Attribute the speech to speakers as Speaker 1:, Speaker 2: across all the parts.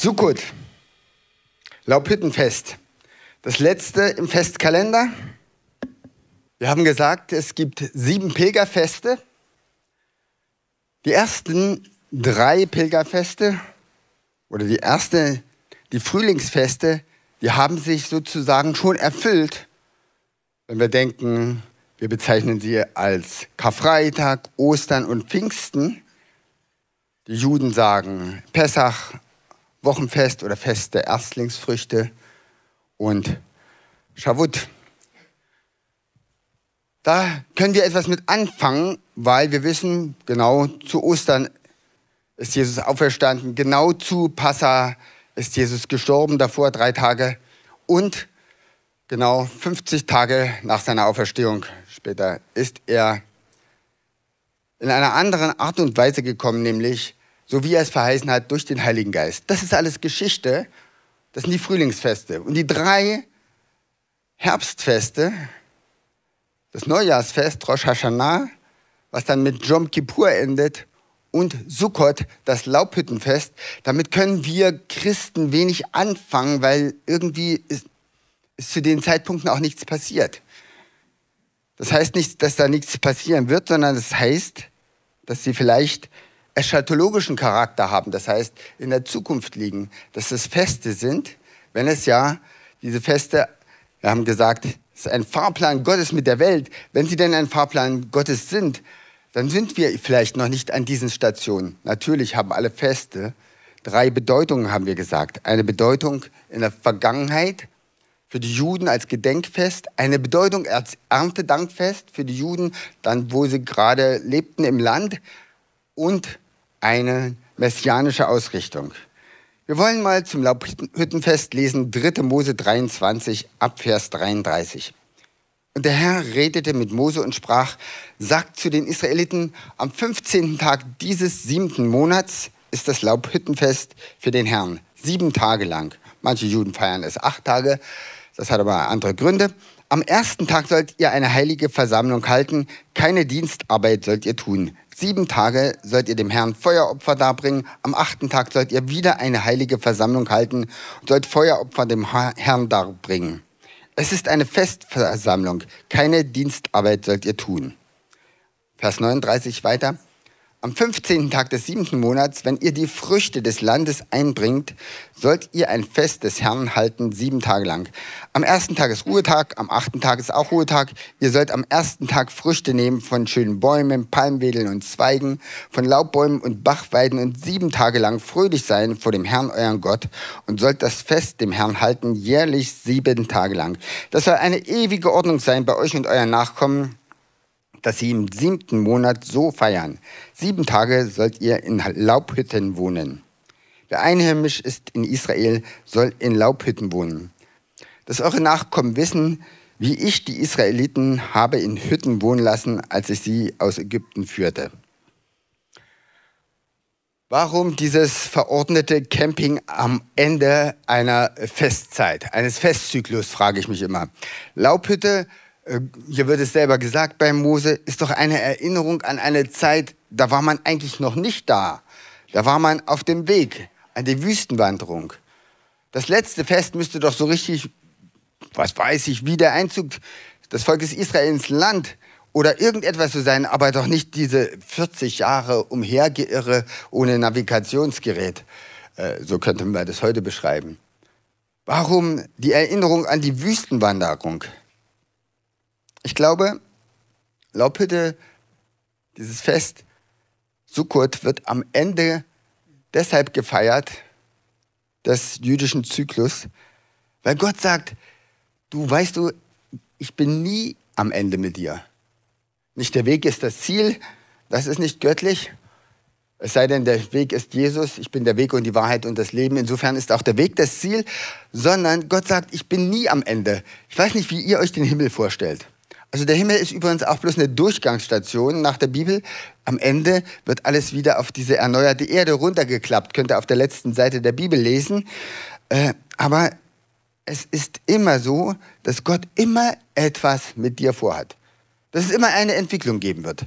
Speaker 1: Sukkot, Laubhüttenfest, das letzte im Festkalender. Wir haben gesagt, es gibt sieben Pilgerfeste. Die ersten drei Pilgerfeste oder die erste, die Frühlingsfeste, die haben sich sozusagen schon erfüllt. Wenn wir denken, wir bezeichnen sie als Karfreitag, Ostern und Pfingsten. Die Juden sagen Pessach, Wochenfest oder Fest der Erstlingsfrüchte und Shavuot. Da können wir etwas mit anfangen, weil wir wissen, genau zu Ostern ist Jesus auferstanden, genau zu Passa ist Jesus gestorben, davor drei Tage und genau 50 Tage nach seiner Auferstehung später ist er in einer anderen Art und Weise gekommen, nämlich so wie er es verheißen hat, durch den Heiligen Geist. Das ist alles Geschichte. Das sind die Frühlingsfeste. Und die drei Herbstfeste, das Neujahrsfest, Rosh Hashanah, was dann mit Jom Kippur endet, und Sukkot, das Laubhüttenfest, damit können wir Christen wenig anfangen, weil irgendwie ist, ist zu den Zeitpunkten auch nichts passiert. Das heißt nicht, dass da nichts passieren wird, sondern das heißt, dass sie vielleicht eschatologischen Charakter haben, das heißt in der Zukunft liegen, dass es Feste sind, wenn es ja diese Feste, wir haben gesagt, es ist ein Fahrplan Gottes mit der Welt. Wenn sie denn ein Fahrplan Gottes sind, dann sind wir vielleicht noch nicht an diesen Stationen. Natürlich haben alle Feste drei Bedeutungen, haben wir gesagt. Eine Bedeutung in der Vergangenheit für die Juden als Gedenkfest, eine Bedeutung als Erntedankfest für die Juden, dann wo sie gerade lebten im Land und eine messianische Ausrichtung. Wir wollen mal zum Laubhüttenfest lesen 3. Mose 23 ab Vers 33. Und der Herr redete mit Mose und sprach, sagt zu den Israeliten, am 15. Tag dieses siebten Monats ist das Laubhüttenfest für den Herrn. Sieben Tage lang. Manche Juden feiern es acht Tage. Das hat aber andere Gründe. Am ersten Tag sollt ihr eine heilige Versammlung halten. Keine Dienstarbeit sollt ihr tun. Sieben Tage sollt ihr dem Herrn Feueropfer darbringen. Am achten Tag sollt ihr wieder eine heilige Versammlung halten und sollt Feueropfer dem Herrn darbringen. Es ist eine Festversammlung. Keine Dienstarbeit sollt ihr tun. Vers 39 weiter. Am 15. Tag des siebten Monats, wenn ihr die Früchte des Landes einbringt, sollt ihr ein Fest des Herrn halten, sieben Tage lang. Am ersten Tag ist Ruhetag, am achten Tag ist auch Ruhetag. Ihr sollt am ersten Tag Früchte nehmen von schönen Bäumen, Palmwedeln und Zweigen, von Laubbäumen und Bachweiden und sieben Tage lang fröhlich sein vor dem Herrn, euren Gott, und sollt das Fest dem Herrn halten, jährlich sieben Tage lang. Das soll eine ewige Ordnung sein bei euch und euren Nachkommen dass sie im siebten Monat so feiern. Sieben Tage sollt ihr in Laubhütten wohnen. Wer einheimisch ist in Israel, soll in Laubhütten wohnen. Dass eure Nachkommen wissen, wie ich die Israeliten habe in Hütten wohnen lassen, als ich sie aus Ägypten führte. Warum dieses verordnete Camping am Ende einer Festzeit, eines Festzyklus, frage ich mich immer. Laubhütte hier wird es selber gesagt bei Mose, ist doch eine Erinnerung an eine Zeit, da war man eigentlich noch nicht da. Da war man auf dem Weg, an die Wüstenwanderung. Das letzte Fest müsste doch so richtig, was weiß ich, wie der Einzug des Volkes Israel ins Land oder irgendetwas so sein, aber doch nicht diese 40 Jahre Umhergeirre ohne Navigationsgerät. Äh, so könnte man das heute beschreiben. Warum die Erinnerung an die Wüstenwanderung? Ich glaube, Laubhütte, dieses Fest, Sukkot, wird am Ende deshalb gefeiert, des jüdischen Zyklus, weil Gott sagt, du weißt du, ich bin nie am Ende mit dir. Nicht der Weg ist das Ziel, das ist nicht göttlich. Es sei denn, der Weg ist Jesus, ich bin der Weg und die Wahrheit und das Leben. Insofern ist auch der Weg das Ziel, sondern Gott sagt, ich bin nie am Ende. Ich weiß nicht, wie ihr euch den Himmel vorstellt. Also der Himmel ist übrigens auch bloß eine Durchgangsstation nach der Bibel. Am Ende wird alles wieder auf diese erneuerte Erde runtergeklappt. Könnt ihr auf der letzten Seite der Bibel lesen. Äh, aber es ist immer so, dass Gott immer etwas mit dir vorhat. Dass es immer eine Entwicklung geben wird.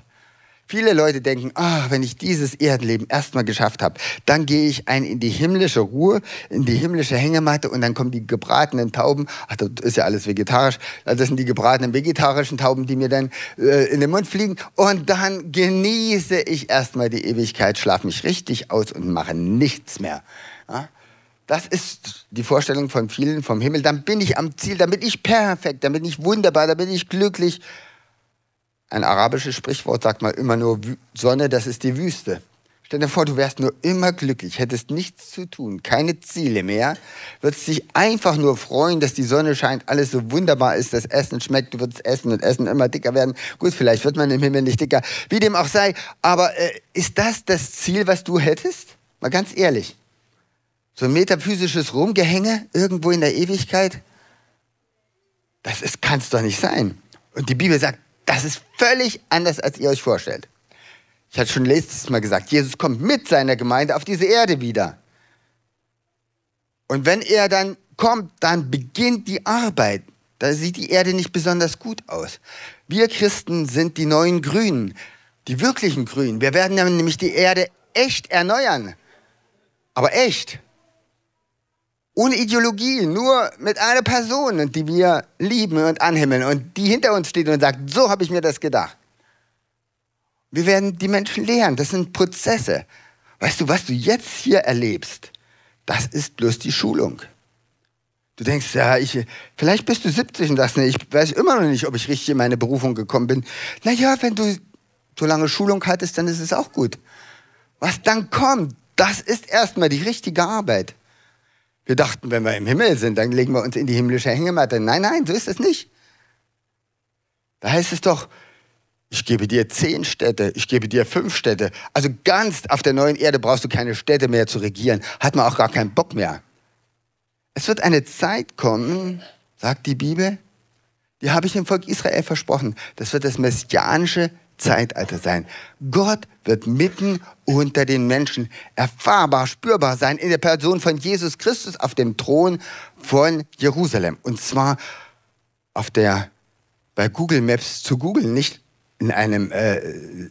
Speaker 1: Viele Leute denken, ah, wenn ich dieses Erdenleben erstmal geschafft habe, dann gehe ich ein in die himmlische Ruhe, in die himmlische Hängematte und dann kommen die gebratenen Tauben. Ach, das ist ja alles vegetarisch. Das sind die gebratenen vegetarischen Tauben, die mir dann äh, in den Mund fliegen. Und dann genieße ich erstmal die Ewigkeit, schlafe mich richtig aus und mache nichts mehr. Ja? Das ist die Vorstellung von vielen vom Himmel. Dann bin ich am Ziel, dann bin ich perfekt, dann bin ich wunderbar, dann bin ich glücklich. Ein arabisches Sprichwort sagt mal immer nur Sonne, das ist die Wüste. Stell dir vor, du wärst nur immer glücklich, hättest nichts zu tun, keine Ziele mehr, würdest dich einfach nur freuen, dass die Sonne scheint, alles so wunderbar ist, das Essen schmeckt, du würdest essen und essen immer dicker werden. Gut, vielleicht wird man im Himmel nicht dicker, wie dem auch sei. Aber äh, ist das das Ziel, was du hättest? Mal ganz ehrlich. So ein metaphysisches Rumgehänge irgendwo in der Ewigkeit? Das kann es doch nicht sein. Und die Bibel sagt, das ist völlig anders, als ihr euch vorstellt. Ich hatte schon letztes Mal gesagt, Jesus kommt mit seiner Gemeinde auf diese Erde wieder. Und wenn er dann kommt, dann beginnt die Arbeit. Da sieht die Erde nicht besonders gut aus. Wir Christen sind die neuen Grünen, die wirklichen Grünen. Wir werden nämlich die Erde echt erneuern. Aber echt ohne Ideologie, nur mit einer Person, die wir lieben und anhimmeln und die hinter uns steht und sagt, so habe ich mir das gedacht. Wir werden die Menschen lehren, das sind Prozesse. Weißt du, was du jetzt hier erlebst, das ist bloß die Schulung. Du denkst, ja, ich, vielleicht bist du 70 und sagst, nee, ich weiß immer noch nicht, ob ich richtig in meine Berufung gekommen bin. Naja, wenn du so lange Schulung hattest, dann ist es auch gut. Was dann kommt, das ist erstmal die richtige Arbeit. Wir dachten, wenn wir im Himmel sind, dann legen wir uns in die himmlische Hängematte. Nein, nein, so ist es nicht. Da heißt es doch, ich gebe dir zehn Städte, ich gebe dir fünf Städte. Also ganz auf der neuen Erde brauchst du keine Städte mehr zu regieren. Hat man auch gar keinen Bock mehr. Es wird eine Zeit kommen, sagt die Bibel, die habe ich dem Volk Israel versprochen. Das wird das messianische Zeitalter sein. Gott wird mitten unter den Menschen erfahrbar, spürbar sein in der Person von Jesus Christus auf dem Thron von Jerusalem. Und zwar auf der, bei Google Maps zu googeln, nicht in einem äh,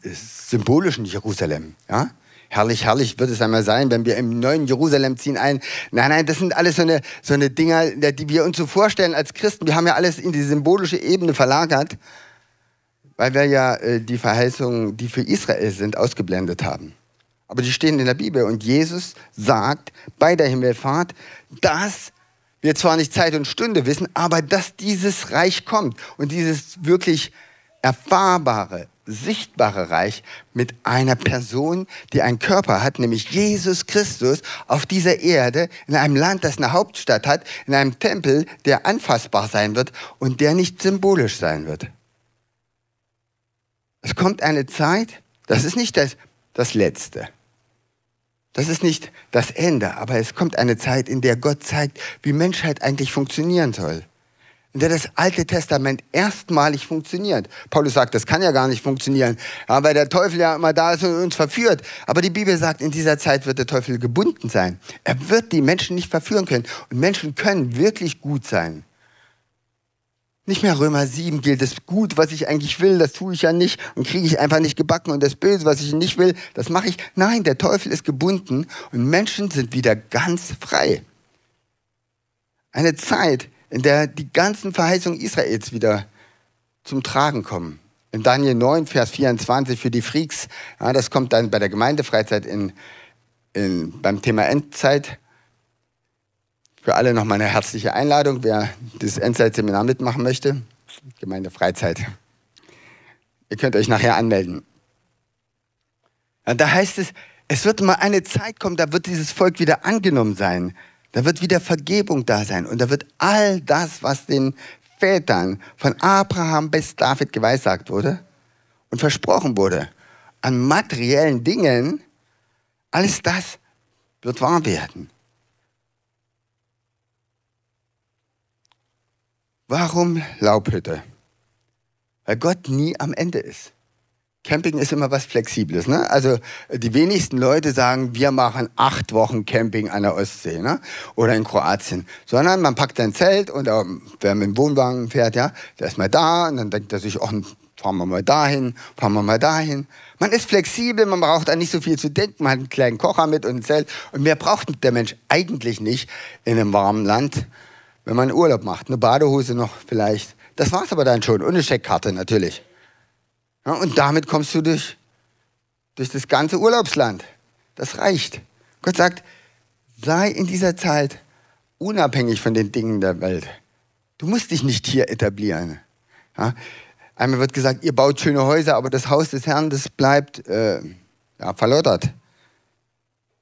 Speaker 1: symbolischen Jerusalem. Ja? Herrlich, herrlich wird es einmal sein, wenn wir im neuen Jerusalem ziehen ein. Nein, nein, das sind alles so eine, so eine Dinger, die wir uns so vorstellen als Christen. Wir haben ja alles in die symbolische Ebene verlagert weil wir ja äh, die Verheißungen, die für Israel sind, ausgeblendet haben. Aber die stehen in der Bibel und Jesus sagt bei der Himmelfahrt, dass wir zwar nicht Zeit und Stunde wissen, aber dass dieses Reich kommt und dieses wirklich erfahrbare, sichtbare Reich mit einer Person, die einen Körper hat, nämlich Jesus Christus, auf dieser Erde, in einem Land, das eine Hauptstadt hat, in einem Tempel, der anfassbar sein wird und der nicht symbolisch sein wird. Es kommt eine Zeit, das ist nicht das, das Letzte. Das ist nicht das Ende, aber es kommt eine Zeit, in der Gott zeigt, wie Menschheit eigentlich funktionieren soll. In der das Alte Testament erstmalig funktioniert. Paulus sagt, das kann ja gar nicht funktionieren, weil der Teufel ja immer da ist und uns verführt. Aber die Bibel sagt, in dieser Zeit wird der Teufel gebunden sein. Er wird die Menschen nicht verführen können. Und Menschen können wirklich gut sein. Nicht mehr Römer 7 gilt das Gut, was ich eigentlich will, das tue ich ja nicht und kriege ich einfach nicht gebacken und das Böse, was ich nicht will, das mache ich. Nein, der Teufel ist gebunden und Menschen sind wieder ganz frei. Eine Zeit, in der die ganzen Verheißungen Israels wieder zum Tragen kommen. In Daniel 9, Vers 24 für die Freaks, ja, das kommt dann bei der Gemeindefreizeit in, in, beim Thema Endzeit für alle nochmal eine herzliche Einladung, wer das Endzeitseminar mitmachen möchte. Gemeinde Freizeit. Ihr könnt euch nachher anmelden. Da heißt es, es wird mal eine Zeit kommen, da wird dieses Volk wieder angenommen sein. Da wird wieder Vergebung da sein. Und da wird all das, was den Vätern von Abraham bis David geweissagt wurde und versprochen wurde, an materiellen Dingen, alles das wird wahr werden. Warum Laubhütte? Weil Gott nie am Ende ist. Camping ist immer was Flexibles. Ne? Also die wenigsten Leute sagen, wir machen acht Wochen Camping an der Ostsee ne? oder in Kroatien. Sondern man packt ein Zelt und ähm, wer mit dem Wohnwagen fährt, ja, der ist mal da und dann denkt er sich, oh, fahren wir mal dahin, fahren wir mal dahin. Man ist flexibel, man braucht da nicht so viel zu denken, man hat einen kleinen Kocher mit und ein Zelt. Und mehr braucht der Mensch eigentlich nicht in einem warmen Land, wenn man Urlaub macht. Eine Badehose noch vielleicht. Das war's aber dann schon. Eine Scheckkarte natürlich. Ja, und damit kommst du durch, durch das ganze Urlaubsland. Das reicht. Gott sagt, sei in dieser Zeit unabhängig von den Dingen der Welt. Du musst dich nicht hier etablieren. Ja? Einmal wird gesagt, ihr baut schöne Häuser, aber das Haus des Herrn, das bleibt äh, ja, verlottert.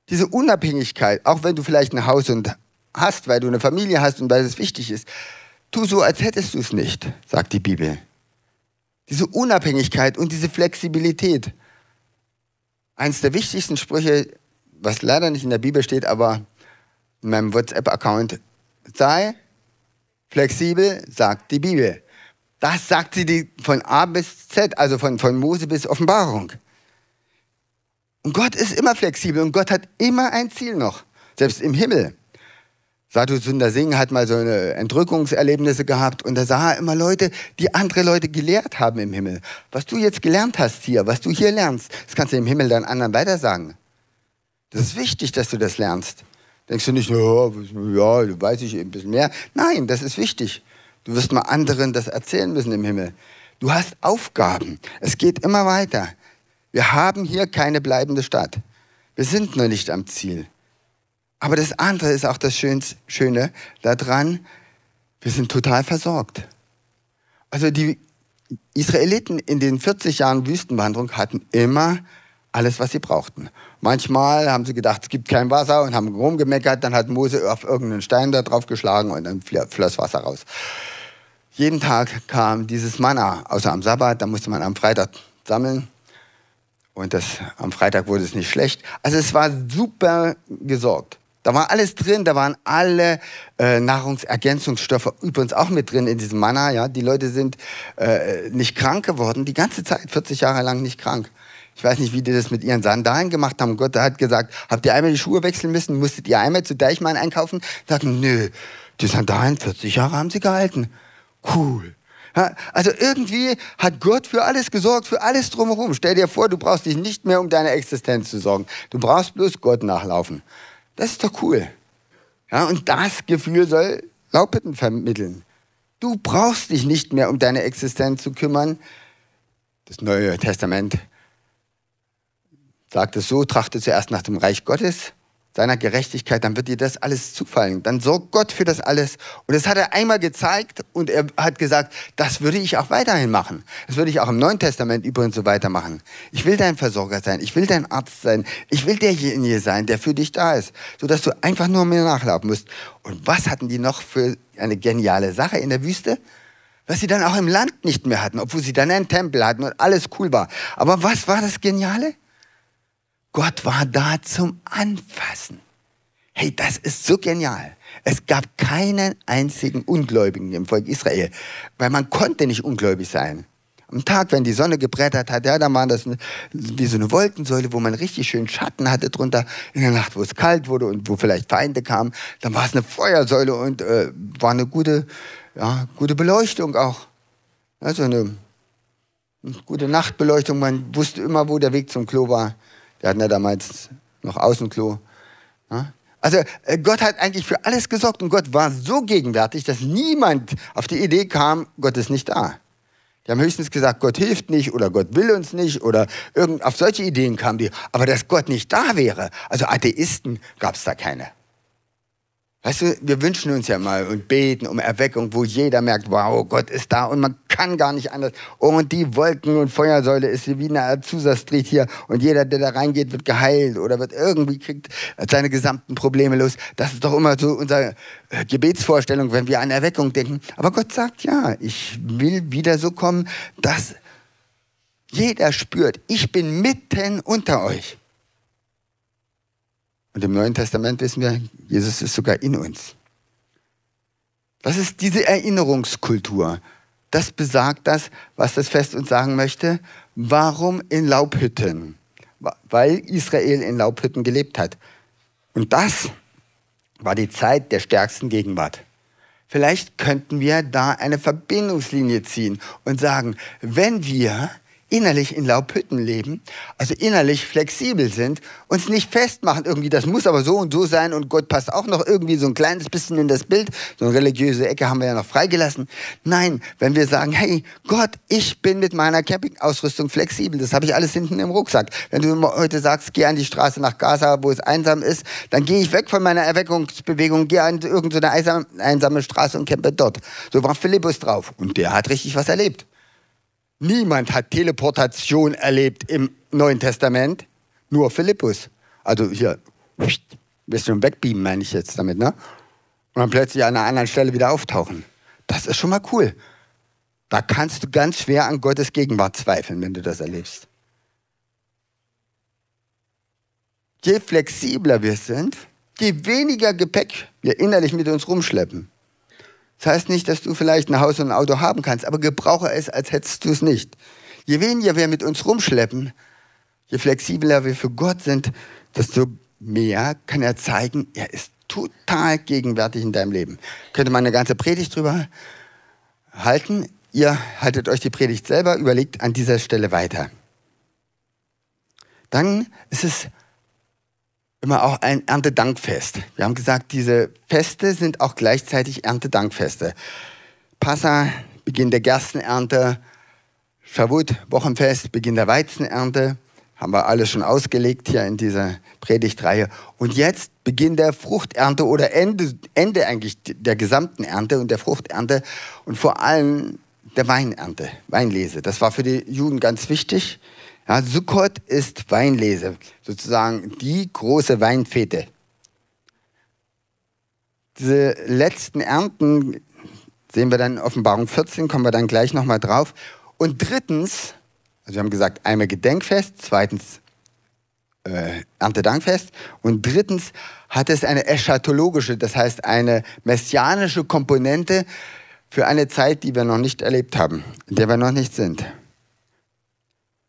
Speaker 1: Diese Unabhängigkeit, auch wenn du vielleicht ein Haus und hast, weil du eine Familie hast und weil es wichtig ist, tu so, als hättest du es nicht, sagt die Bibel. Diese Unabhängigkeit und diese Flexibilität. Eins der wichtigsten Sprüche, was leider nicht in der Bibel steht, aber in meinem WhatsApp-Account, sei flexibel, sagt die Bibel. Das sagt sie die von A bis Z, also von, von Mose bis Offenbarung. Und Gott ist immer flexibel und Gott hat immer ein Ziel noch, selbst im Himmel. Sadhu Sundar Singh hat mal so eine Entrückungserlebnisse gehabt und da sah er immer Leute, die andere Leute gelehrt haben im Himmel. Was du jetzt gelernt hast hier, was du hier lernst, das kannst du im Himmel dann anderen weitersagen. Das ist wichtig, dass du das lernst. Denkst du nicht, ja, ja weiß ich ein bisschen mehr. Nein, das ist wichtig. Du wirst mal anderen das erzählen müssen im Himmel. Du hast Aufgaben. Es geht immer weiter. Wir haben hier keine bleibende Stadt. Wir sind noch nicht am Ziel. Aber das andere ist auch das Schöne daran, wir sind total versorgt. Also die Israeliten in den 40 Jahren Wüstenwanderung hatten immer alles, was sie brauchten. Manchmal haben sie gedacht, es gibt kein Wasser und haben rumgemeckert, dann hat Mose auf irgendeinen Stein da drauf geschlagen und dann floss Wasser raus. Jeden Tag kam dieses Manna, außer am Sabbat, da musste man am Freitag sammeln. Und das, am Freitag wurde es nicht schlecht. Also es war super gesorgt. Da war alles drin, da waren alle äh, Nahrungsergänzungsstoffe übrigens auch mit drin in diesem Manna. Ja? Die Leute sind äh, nicht krank geworden, die ganze Zeit, 40 Jahre lang nicht krank. Ich weiß nicht, wie die das mit ihren Sandalen gemacht haben. Gott hat gesagt, habt ihr einmal die Schuhe wechseln müssen? Musstet ihr einmal zu Deichmann einkaufen? Sagten, nö, die Sandalen, 40 Jahre haben sie gehalten. Cool. Also irgendwie hat Gott für alles gesorgt, für alles drumherum. Stell dir vor, du brauchst dich nicht mehr um deine Existenz zu sorgen. Du brauchst bloß Gott nachlaufen. Das ist doch cool. Ja, und das Gefühl soll Laubhütten vermitteln. Du brauchst dich nicht mehr um deine Existenz zu kümmern. Das Neue Testament sagt es so, trachte zuerst nach dem Reich Gottes, seiner Gerechtigkeit, dann wird dir das alles zufallen. Dann sorgt Gott für das alles. Und das hat er einmal gezeigt und er hat gesagt, das würde ich auch weiterhin machen. Das würde ich auch im Neuen Testament übrigens so weitermachen. Ich will dein Versorger sein, ich will dein Arzt sein, ich will derjenige sein, der für dich da ist, sodass du einfach nur mir nachlaufen musst. Und was hatten die noch für eine geniale Sache in der Wüste? Was sie dann auch im Land nicht mehr hatten, obwohl sie dann einen Tempel hatten und alles cool war. Aber was war das Geniale? Gott war da zum Anfassen. Hey, das ist so genial. Es gab keinen einzigen Ungläubigen im Volk Israel, weil man konnte nicht ungläubig sein. Am Tag, wenn die Sonne gebrettert hat, ja, dann war das wie so eine Wolkensäule, wo man richtig schön Schatten hatte drunter. In der Nacht, wo es kalt wurde und wo vielleicht Feinde kamen, dann war es eine Feuersäule und äh, war eine gute, ja, gute Beleuchtung auch. Also eine, eine gute Nachtbeleuchtung. Man wusste immer, wo der Weg zum Klo war. Wir hatten ja damals noch Außenklo. Ja? Also äh, Gott hat eigentlich für alles gesorgt und Gott war so gegenwärtig, dass niemand auf die Idee kam, Gott ist nicht da. Die haben höchstens gesagt, Gott hilft nicht oder Gott will uns nicht oder irgend, auf solche Ideen kamen die. Aber dass Gott nicht da wäre, also Atheisten gab es da keine. Weißt du, wir wünschen uns ja mal und beten um Erweckung, wo jeder merkt, wow, Gott ist da und man kann gar nicht anders. Oh, und die Wolken- und Feuersäule ist wie eine Azusa Street hier und jeder, der da reingeht, wird geheilt oder wird irgendwie kriegt seine gesamten Probleme los. Das ist doch immer so unsere äh, Gebetsvorstellung, wenn wir an Erweckung denken. Aber Gott sagt, ja, ich will wieder so kommen, dass jeder spürt, ich bin mitten unter euch. Und im Neuen Testament wissen wir, Jesus ist sogar in uns. Das ist diese Erinnerungskultur. Das besagt das, was das Fest uns sagen möchte. Warum in Laubhütten? Weil Israel in Laubhütten gelebt hat. Und das war die Zeit der stärksten Gegenwart. Vielleicht könnten wir da eine Verbindungslinie ziehen und sagen, wenn wir innerlich in Laubhütten leben, also innerlich flexibel sind, uns nicht festmachen irgendwie, das muss aber so und so sein und Gott passt auch noch irgendwie so ein kleines bisschen in das Bild, so eine religiöse Ecke haben wir ja noch freigelassen. Nein, wenn wir sagen, hey Gott, ich bin mit meiner Campingausrüstung flexibel, das habe ich alles hinten im Rucksack. Wenn du heute sagst, geh an die Straße nach Gaza, wo es einsam ist, dann gehe ich weg von meiner Erweckungsbewegung, gehe an irgendeine einsame Straße und campe dort. So war Philippus drauf und der hat richtig was erlebt. Niemand hat Teleportation erlebt im Neuen Testament, nur Philippus. Also hier, bisschen wegbeamen, meine ich jetzt damit, ne? Und dann plötzlich an einer anderen Stelle wieder auftauchen. Das ist schon mal cool. Da kannst du ganz schwer an Gottes Gegenwart zweifeln, wenn du das erlebst. Je flexibler wir sind, je weniger Gepäck wir innerlich mit uns rumschleppen, das heißt nicht, dass du vielleicht ein Haus und ein Auto haben kannst, aber gebrauche es, als hättest du es nicht. Je weniger wir mit uns rumschleppen, je flexibler wir für Gott sind, desto mehr kann er zeigen, er ist total gegenwärtig in deinem Leben. Könnte man eine ganze Predigt drüber halten. Ihr haltet euch die Predigt selber, überlegt an dieser Stelle weiter. Dann ist es immer auch ein Erntedankfest. Wir haben gesagt, diese Feste sind auch gleichzeitig Erntedankfeste. Passa, Beginn der Gerstenernte, Shavuot, Wochenfest, Beginn der Weizenernte, haben wir alles schon ausgelegt hier in dieser Predigtreihe. Und jetzt Beginn der Fruchternte oder Ende, Ende eigentlich der gesamten Ernte und der Fruchternte und vor allem der Weinernte, Weinlese. Das war für die Juden ganz wichtig. Ja, Sukkot ist Weinlese, sozusagen die große Weinfete. Diese letzten Ernten sehen wir dann in Offenbarung 14, kommen wir dann gleich nochmal drauf. Und drittens, also wir haben gesagt, einmal Gedenkfest, zweitens äh, Erntedankfest und drittens hat es eine eschatologische, das heißt eine messianische Komponente für eine Zeit, die wir noch nicht erlebt haben, in der wir noch nicht sind.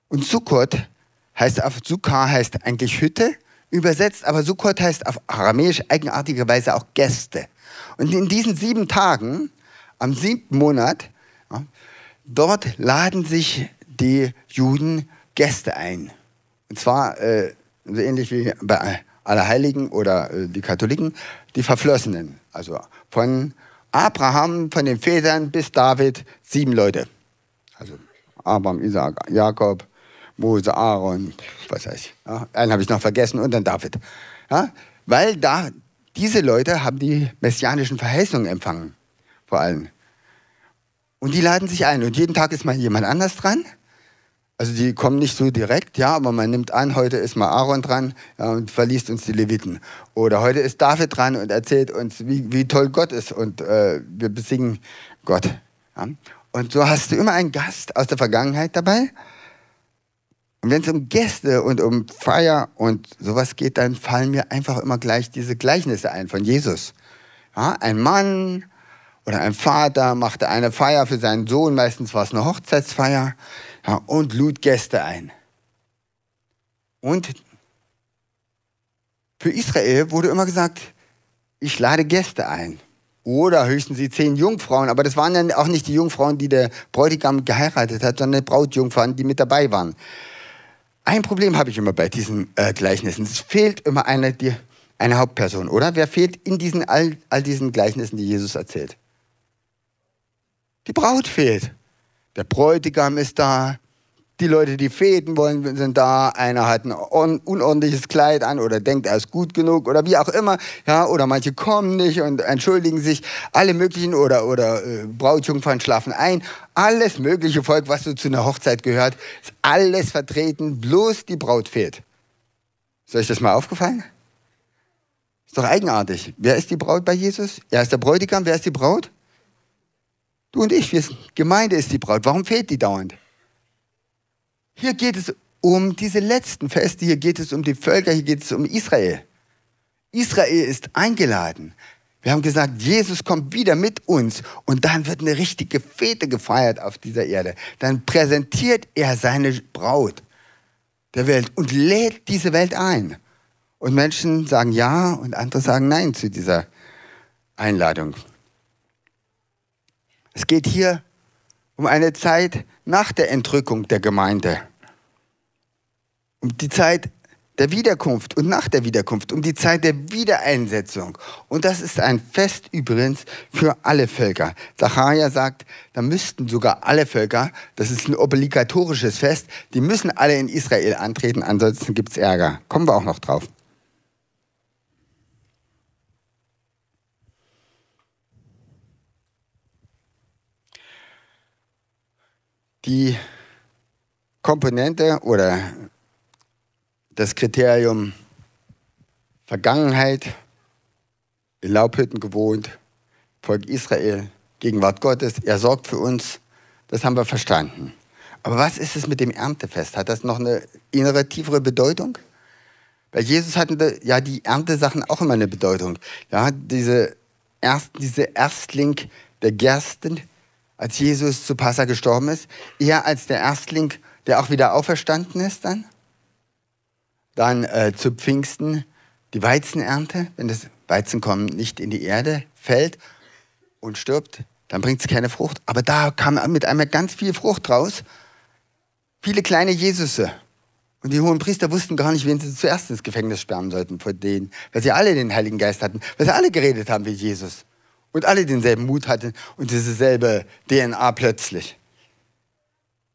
Speaker 1: Und Sukkot heißt auf Sukkah heißt eigentlich Hütte übersetzt, aber Sukkot heißt auf Aramäisch eigenartigerweise auch Gäste. Und in diesen sieben Tagen, am siebten Monat, ja, dort laden sich die Juden Gäste ein. Und zwar äh, so ähnlich wie bei Allerheiligen oder äh, die Katholiken, die Verflossenen. Also von Abraham, von den Vätern bis David, sieben Leute. Also Abraham, Isaac, Jakob, Mose, Aaron, was weiß ich. Ja, einen habe ich noch vergessen und dann David. Ja, weil da, diese Leute haben die messianischen Verheißungen empfangen, vor allem. Und die laden sich ein und jeden Tag ist mal jemand anders dran. Also die kommen nicht so direkt, ja, aber man nimmt an, heute ist mal Aaron dran ja, und verliest uns die Leviten. Oder heute ist David dran und erzählt uns, wie, wie toll Gott ist und äh, wir besingen Gott. Ja. Und so hast du immer einen Gast aus der Vergangenheit dabei und wenn es um Gäste und um Feier und sowas geht, dann fallen mir einfach immer gleich diese Gleichnisse ein von Jesus. Ja, ein Mann oder ein Vater machte eine Feier für seinen Sohn, meistens war es eine Hochzeitsfeier, ja, und lud Gäste ein. Und für Israel wurde immer gesagt, ich lade Gäste ein. Oder höchstens die zehn Jungfrauen. Aber das waren ja auch nicht die Jungfrauen, die der Bräutigam geheiratet hat, sondern die Brautjungfrauen, die mit dabei waren. Ein Problem habe ich immer bei diesen äh, Gleichnissen. Es fehlt immer eine, die, eine Hauptperson, oder? Wer fehlt in diesen, all, all diesen Gleichnissen, die Jesus erzählt? Die Braut fehlt. Der Bräutigam ist da, die Leute, die feten wollen, sind da. Einer hat ein unordentliches Kleid an oder denkt, er ist gut genug oder wie auch immer. Ja, oder manche kommen nicht und entschuldigen sich. Alle möglichen oder, oder äh, Brautjungfern schlafen ein. Alles mögliche Volk, was so zu einer Hochzeit gehört, ist alles vertreten. Bloß die Braut fehlt. Ist euch das mal aufgefallen? Ist doch eigenartig. Wer ist die Braut bei Jesus? Er ist der Bräutigam. Wer ist die Braut? Du und ich. Wir sind, Gemeinde ist die Braut. Warum fehlt die dauernd? Hier geht es um diese letzten Feste, hier geht es um die Völker, hier geht es um Israel. Israel ist eingeladen. Wir haben gesagt, Jesus kommt wieder mit uns und dann wird eine richtige Fete gefeiert auf dieser Erde. Dann präsentiert er seine Braut der Welt und lädt diese Welt ein. Und Menschen sagen ja und andere sagen nein zu dieser Einladung. Es geht hier um eine Zeit nach der Entrückung der Gemeinde. Um die Zeit der Wiederkunft und nach der Wiederkunft, um die Zeit der Wiedereinsetzung. Und das ist ein Fest übrigens für alle Völker. Zacharia sagt, da müssten sogar alle Völker, das ist ein obligatorisches Fest, die müssen alle in Israel antreten, ansonsten gibt es Ärger. Kommen wir auch noch drauf. Die Komponente oder das Kriterium Vergangenheit, in Laubhütten gewohnt, Volk Israel, Gegenwart Gottes, er sorgt für uns, das haben wir verstanden. Aber was ist es mit dem Erntefest? Hat das noch eine innere, tiefere Bedeutung? Bei Jesus hatten ja die Erntesachen auch immer eine Bedeutung. Ja, diese, Erst, diese Erstling der Gersten, als Jesus zu Passa gestorben ist, eher als der Erstling, der auch wieder auferstanden ist dann. Dann äh, zu Pfingsten die Weizenernte, wenn das Weizenkorn nicht in die Erde fällt und stirbt, dann bringt es keine Frucht. Aber da kam mit einmal ganz viel Frucht raus. Viele kleine Jesusse. Und die hohen Priester wussten gar nicht, wen sie zuerst ins Gefängnis sperren sollten vor denen, weil sie alle den Heiligen Geist hatten, weil sie alle geredet haben wie Jesus und alle denselben Mut hatten und dieselbe DNA plötzlich.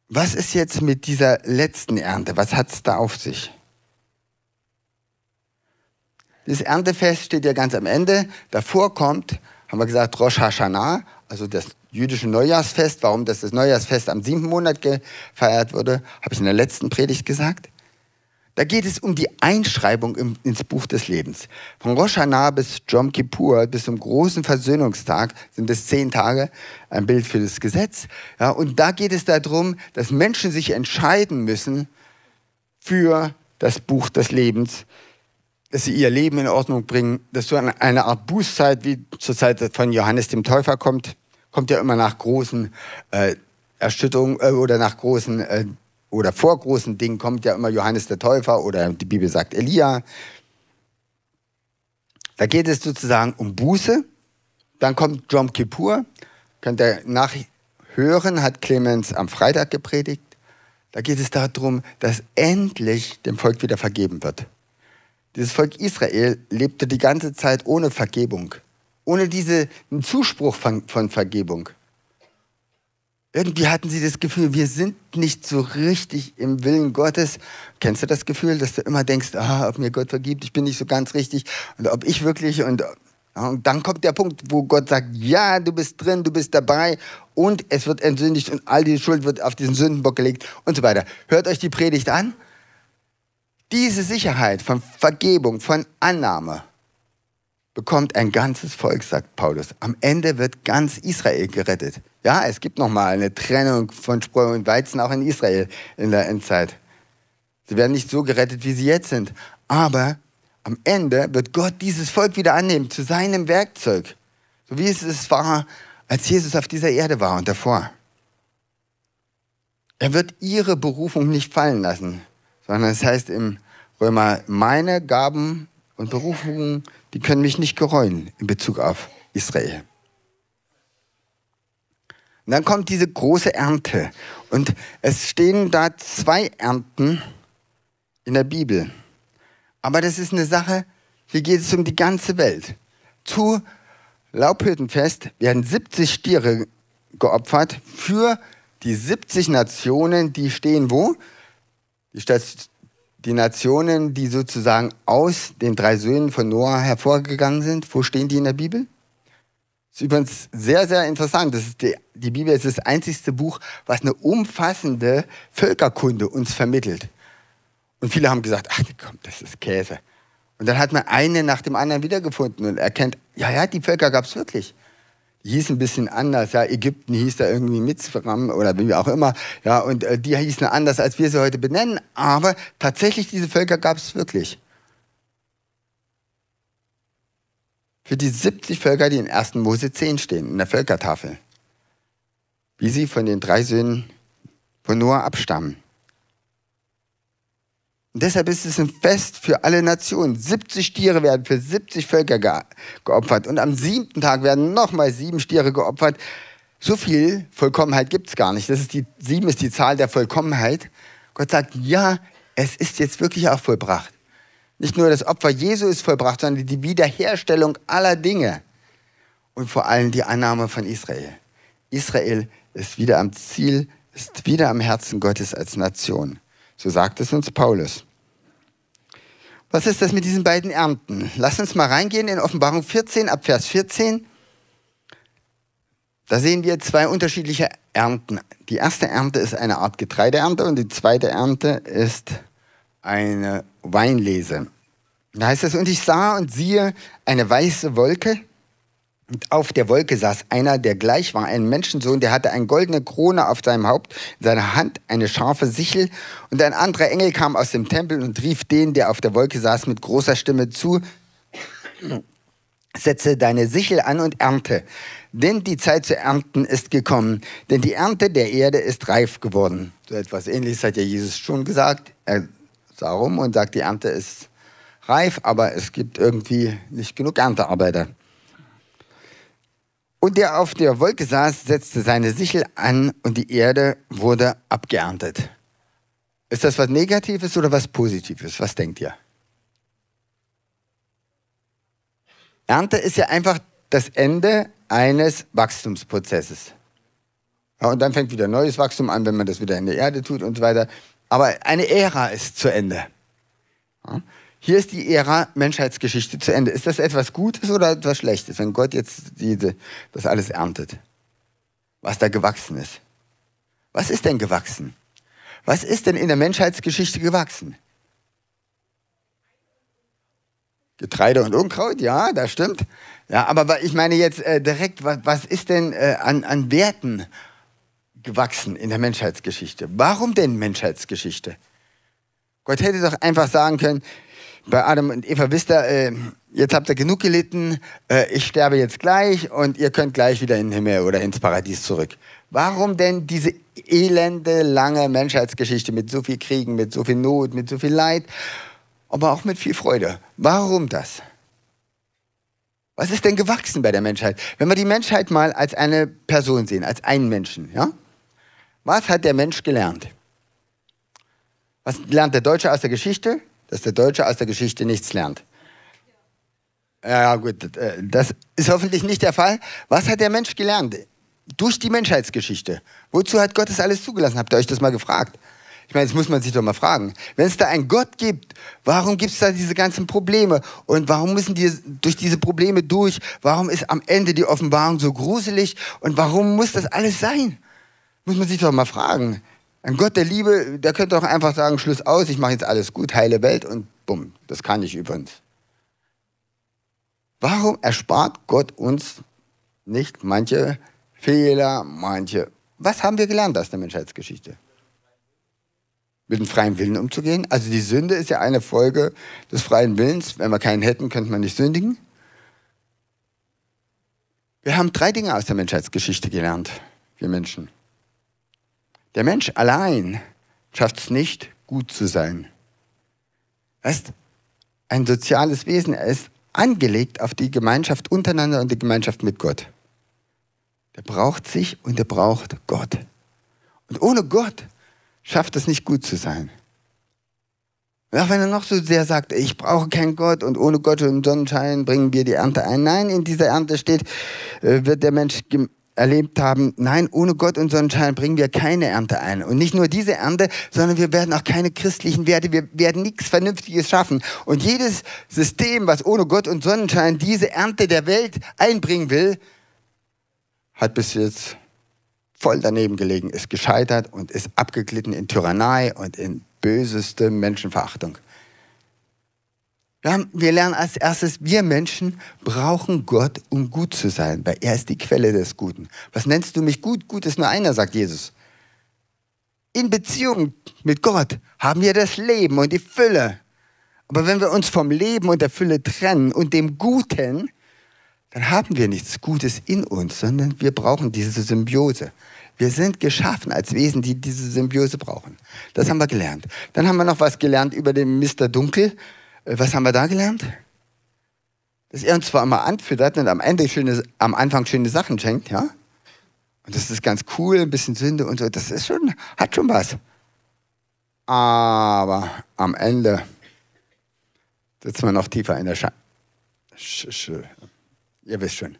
Speaker 1: Was ist jetzt mit dieser letzten Ernte? Was hat es da auf sich? Das Erntefest steht ja ganz am Ende. Davor kommt, haben wir gesagt, Rosh Hashanah, also das jüdische Neujahrsfest. Warum das, das Neujahrsfest am siebten Monat gefeiert wurde, habe ich in der letzten Predigt gesagt. Da geht es um die Einschreibung im, ins Buch des Lebens. Von Rosh Hashanah bis Jom Kippur, bis zum großen Versöhnungstag, sind es zehn Tage, ein Bild für das Gesetz. Ja, und da geht es darum, dass Menschen sich entscheiden müssen für das Buch des Lebens, dass sie ihr Leben in Ordnung bringen, dass so eine Art Bußzeit, wie zur Zeit von Johannes dem Täufer kommt, kommt ja immer nach großen äh, Erschütterungen äh, oder nach großen äh, oder vor großen Dingen kommt ja immer Johannes der Täufer oder die Bibel sagt Elia. Da geht es sozusagen um Buße. Dann kommt Jom Kippur. Könnt ihr nachhören, hat Clemens am Freitag gepredigt. Da geht es darum, dass endlich dem Volk wieder vergeben wird. Dieses Volk Israel lebte die ganze Zeit ohne Vergebung, ohne diesen Zuspruch von, von Vergebung. Irgendwie hatten sie das Gefühl, wir sind nicht so richtig im Willen Gottes. Kennst du das Gefühl, dass du immer denkst, ah, ob mir Gott vergibt, ich bin nicht so ganz richtig und ob ich wirklich und, und dann kommt der Punkt, wo Gott sagt, ja, du bist drin, du bist dabei und es wird entsündigt und all die Schuld wird auf diesen Sündenbock gelegt und so weiter. Hört euch die Predigt an diese Sicherheit von Vergebung, von Annahme bekommt ein ganzes Volk, sagt Paulus. Am Ende wird ganz Israel gerettet. Ja, es gibt nochmal eine Trennung von Spreu und Weizen auch in Israel in der Endzeit. Sie werden nicht so gerettet, wie sie jetzt sind. Aber am Ende wird Gott dieses Volk wieder annehmen zu seinem Werkzeug. So wie es war, als Jesus auf dieser Erde war und davor. Er wird ihre Berufung nicht fallen lassen, sondern es heißt im Römer, meine Gaben und Berufungen, die können mich nicht gereuen in Bezug auf Israel. Und dann kommt diese große Ernte. Und es stehen da zwei Ernten in der Bibel. Aber das ist eine Sache, hier geht es um die ganze Welt. Zu Laubhüttenfest werden 70 Stiere geopfert für die 70 Nationen, die stehen wo? Die die Nationen, die sozusagen aus den drei Söhnen von Noah hervorgegangen sind, wo stehen die in der Bibel? Das ist übrigens sehr, sehr interessant. Das ist die, die Bibel ist das einzigste Buch, was eine umfassende Völkerkunde uns vermittelt. Und viele haben gesagt, ach komm, das ist Käse. Und dann hat man einen nach dem anderen wiedergefunden und erkennt, ja, ja, die Völker gab es wirklich hieß ein bisschen anders. Ja, Ägypten hieß da irgendwie Mitzram oder wie auch immer. Ja, und äh, die hießen anders, als wir sie heute benennen. Aber tatsächlich, diese Völker gab es wirklich. Für die 70 Völker, die in 1. Mose 10 stehen, in der Völkertafel. Wie sie von den drei Söhnen von Noah abstammen. Und deshalb ist es ein Fest für alle Nationen. 70 Stiere werden für 70 Völker ge geopfert. Und am siebten Tag werden nochmal sieben Stiere geopfert. So viel Vollkommenheit gibt es gar nicht. Das ist die, sieben ist die Zahl der Vollkommenheit. Gott sagt, ja, es ist jetzt wirklich auch vollbracht. Nicht nur das Opfer Jesu ist vollbracht, sondern die Wiederherstellung aller Dinge. Und vor allem die Annahme von Israel. Israel ist wieder am Ziel, ist wieder am Herzen Gottes als Nation. So sagt es uns Paulus. Was ist das mit diesen beiden Ernten? Lass uns mal reingehen in Offenbarung 14 ab Vers 14. Da sehen wir zwei unterschiedliche Ernten. Die erste Ernte ist eine Art Getreideernte und die zweite Ernte ist eine Weinlese. Da heißt es, und ich sah und siehe eine weiße Wolke. Auf der Wolke saß einer, der gleich war, ein Menschensohn, der hatte eine goldene Krone auf seinem Haupt, in seiner Hand eine scharfe Sichel. Und ein anderer Engel kam aus dem Tempel und rief den, der auf der Wolke saß, mit großer Stimme zu, setze deine Sichel an und ernte, denn die Zeit zu ernten ist gekommen, denn die Ernte der Erde ist reif geworden. So etwas Ähnliches hat ja Jesus schon gesagt. Er sah rum und sagt, die Ernte ist reif, aber es gibt irgendwie nicht genug Erntearbeiter. Und der auf der Wolke saß, setzte seine Sichel an und die Erde wurde abgeerntet. Ist das was Negatives oder was Positives? Was denkt ihr? Ernte ist ja einfach das Ende eines Wachstumsprozesses. Ja, und dann fängt wieder neues Wachstum an, wenn man das wieder in der Erde tut und so weiter. Aber eine Ära ist zu Ende. Ja? Hier ist die Ära Menschheitsgeschichte zu Ende. Ist das etwas Gutes oder etwas Schlechtes, wenn Gott jetzt diese, das alles erntet? Was da gewachsen ist. Was ist denn gewachsen? Was ist denn in der Menschheitsgeschichte gewachsen? Getreide und Unkraut, ja, das stimmt. Ja, aber ich meine jetzt äh, direkt, was, was ist denn äh, an, an Werten gewachsen in der Menschheitsgeschichte? Warum denn Menschheitsgeschichte? Gott hätte doch einfach sagen können, bei Adam und Eva wisst ihr, äh, jetzt habt ihr genug gelitten, äh, ich sterbe jetzt gleich und ihr könnt gleich wieder in den Himmel oder ins Paradies zurück. Warum denn diese elende, lange Menschheitsgeschichte mit so viel Kriegen, mit so viel Not, mit so viel Leid? aber auch mit viel Freude. Warum das? Was ist denn gewachsen bei der Menschheit? Wenn wir die Menschheit mal als eine Person sehen, als einen Menschen, ja? Was hat der Mensch gelernt? Was lernt der Deutsche aus der Geschichte? Dass der Deutsche aus der Geschichte nichts lernt. Ja, gut, äh, das ist hoffentlich nicht der Fall. Was hat der Mensch gelernt? Durch die Menschheitsgeschichte. Wozu hat Gott das alles zugelassen? Habt ihr euch das mal gefragt? Ich meine, das muss man sich doch mal fragen. Wenn es da einen Gott gibt, warum gibt es da diese ganzen Probleme? Und warum müssen die durch diese Probleme durch? Warum ist am Ende die Offenbarung so gruselig? Und warum muss das alles sein? Muss man sich doch mal fragen. Ein Gott der Liebe, der könnte doch einfach sagen, Schluss aus, ich mache jetzt alles gut, heile Welt und bumm, das kann ich übrigens. Warum erspart Gott uns nicht manche Fehler, manche... Was haben wir gelernt aus der Menschheitsgeschichte? mit dem freien Willen umzugehen. Also die Sünde ist ja eine Folge des freien Willens. Wenn wir keinen hätten, könnte man nicht sündigen. Wir haben drei Dinge aus der Menschheitsgeschichte gelernt, wir Menschen. Der Mensch allein schafft es nicht, gut zu sein. Er ist ein soziales Wesen. Er ist angelegt auf die Gemeinschaft untereinander und die Gemeinschaft mit Gott. Der braucht sich und er braucht Gott. Und ohne Gott schafft es nicht gut zu sein. auch wenn er noch so sehr sagt, ich brauche keinen Gott und ohne Gott und Sonnenschein bringen wir die Ernte ein. Nein, in dieser Ernte steht, äh, wird der Mensch erlebt haben, nein, ohne Gott und Sonnenschein bringen wir keine Ernte ein. Und nicht nur diese Ernte, sondern wir werden auch keine christlichen Werte, wir werden nichts Vernünftiges schaffen. Und jedes System, was ohne Gott und Sonnenschein diese Ernte der Welt einbringen will, hat bis jetzt voll daneben gelegen, ist gescheitert und ist abgeglitten in Tyrannei und in böseste Menschenverachtung. Wir, haben, wir lernen als erstes, wir Menschen brauchen Gott, um gut zu sein, weil er ist die Quelle des Guten. Was nennst du mich gut? Gut ist nur einer, sagt Jesus. In Beziehung mit Gott haben wir das Leben und die Fülle. Aber wenn wir uns vom Leben und der Fülle trennen und dem Guten, dann haben wir nichts Gutes in uns, sondern wir brauchen diese Symbiose. Wir sind geschaffen als Wesen, die diese Symbiose brauchen. Das haben wir gelernt. Dann haben wir noch was gelernt über den Mr. Dunkel. Äh, was haben wir da gelernt? Dass er uns zwar immer anfüttert und am Ende schöne, am Anfang schöne Sachen schenkt, ja? Und das ist ganz cool, ein bisschen Sünde und so. Das ist schon, hat schon was. Aber am Ende sitzen wir noch tiefer in der Scha Sch Sch Ihr wisst schon.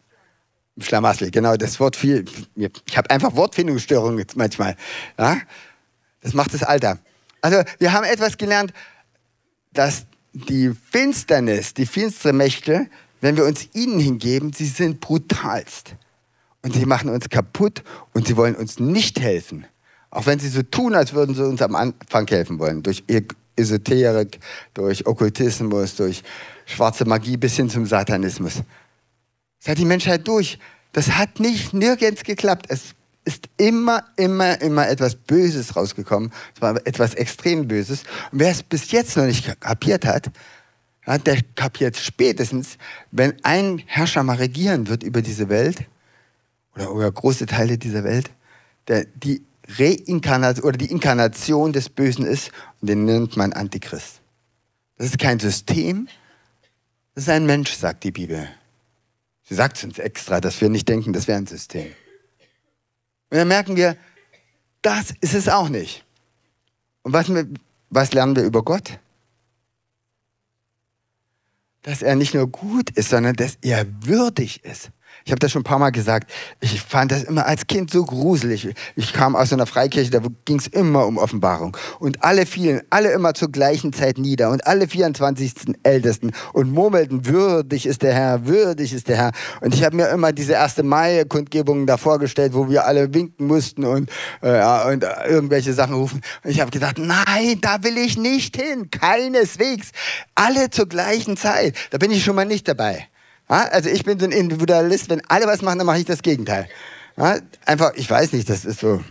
Speaker 1: Schlamassel, genau, das Wort viel. Ich habe einfach Wortfindungsstörungen manchmal. Ja? Das macht das Alter. Also, wir haben etwas gelernt, dass die Finsternis, die finstere Mächte, wenn wir uns ihnen hingeben, sie sind brutalst. Und sie machen uns kaputt und sie wollen uns nicht helfen. Auch wenn sie so tun, als würden sie uns am Anfang helfen wollen. Durch Esoterik, durch Okkultismus, durch schwarze Magie bis hin zum Satanismus. Das hat die Menschheit durch. Das hat nicht nirgends geklappt. Es ist immer, immer, immer etwas Böses rausgekommen. Es war etwas extrem Böses. Und wer es bis jetzt noch nicht kapiert hat, ja, der kapiert spätestens, wenn ein Herrscher mal regieren wird über diese Welt oder über große Teile dieser Welt, der die Reinkarnation oder die Inkarnation des Bösen ist und den nennt man Antichrist. Das ist kein System, das ist ein Mensch, sagt die Bibel. Sie sagt es uns extra, dass wir nicht denken, das wäre ein System. Und dann merken wir, das ist es auch nicht. Und was, was lernen wir über Gott? Dass er nicht nur gut ist, sondern dass er würdig ist. Ich habe das schon ein paar Mal gesagt. Ich fand das immer als Kind so gruselig. Ich kam aus einer Freikirche, da ging es immer um Offenbarung. Und alle fielen, alle immer zur gleichen Zeit nieder. Und alle 24. Ältesten und murmelten, würdig ist der Herr, würdig ist der Herr. Und ich habe mir immer diese erste Mai-Kundgebungen da vorgestellt, wo wir alle winken mussten und, äh, und irgendwelche Sachen rufen. Und ich habe gedacht, nein, da will ich nicht hin. Keineswegs. Alle zur gleichen Zeit. Da bin ich schon mal nicht dabei. Also ich bin so ein Individualist, wenn alle was machen, dann mache ich das Gegenteil. Einfach, ich weiß nicht, das ist so.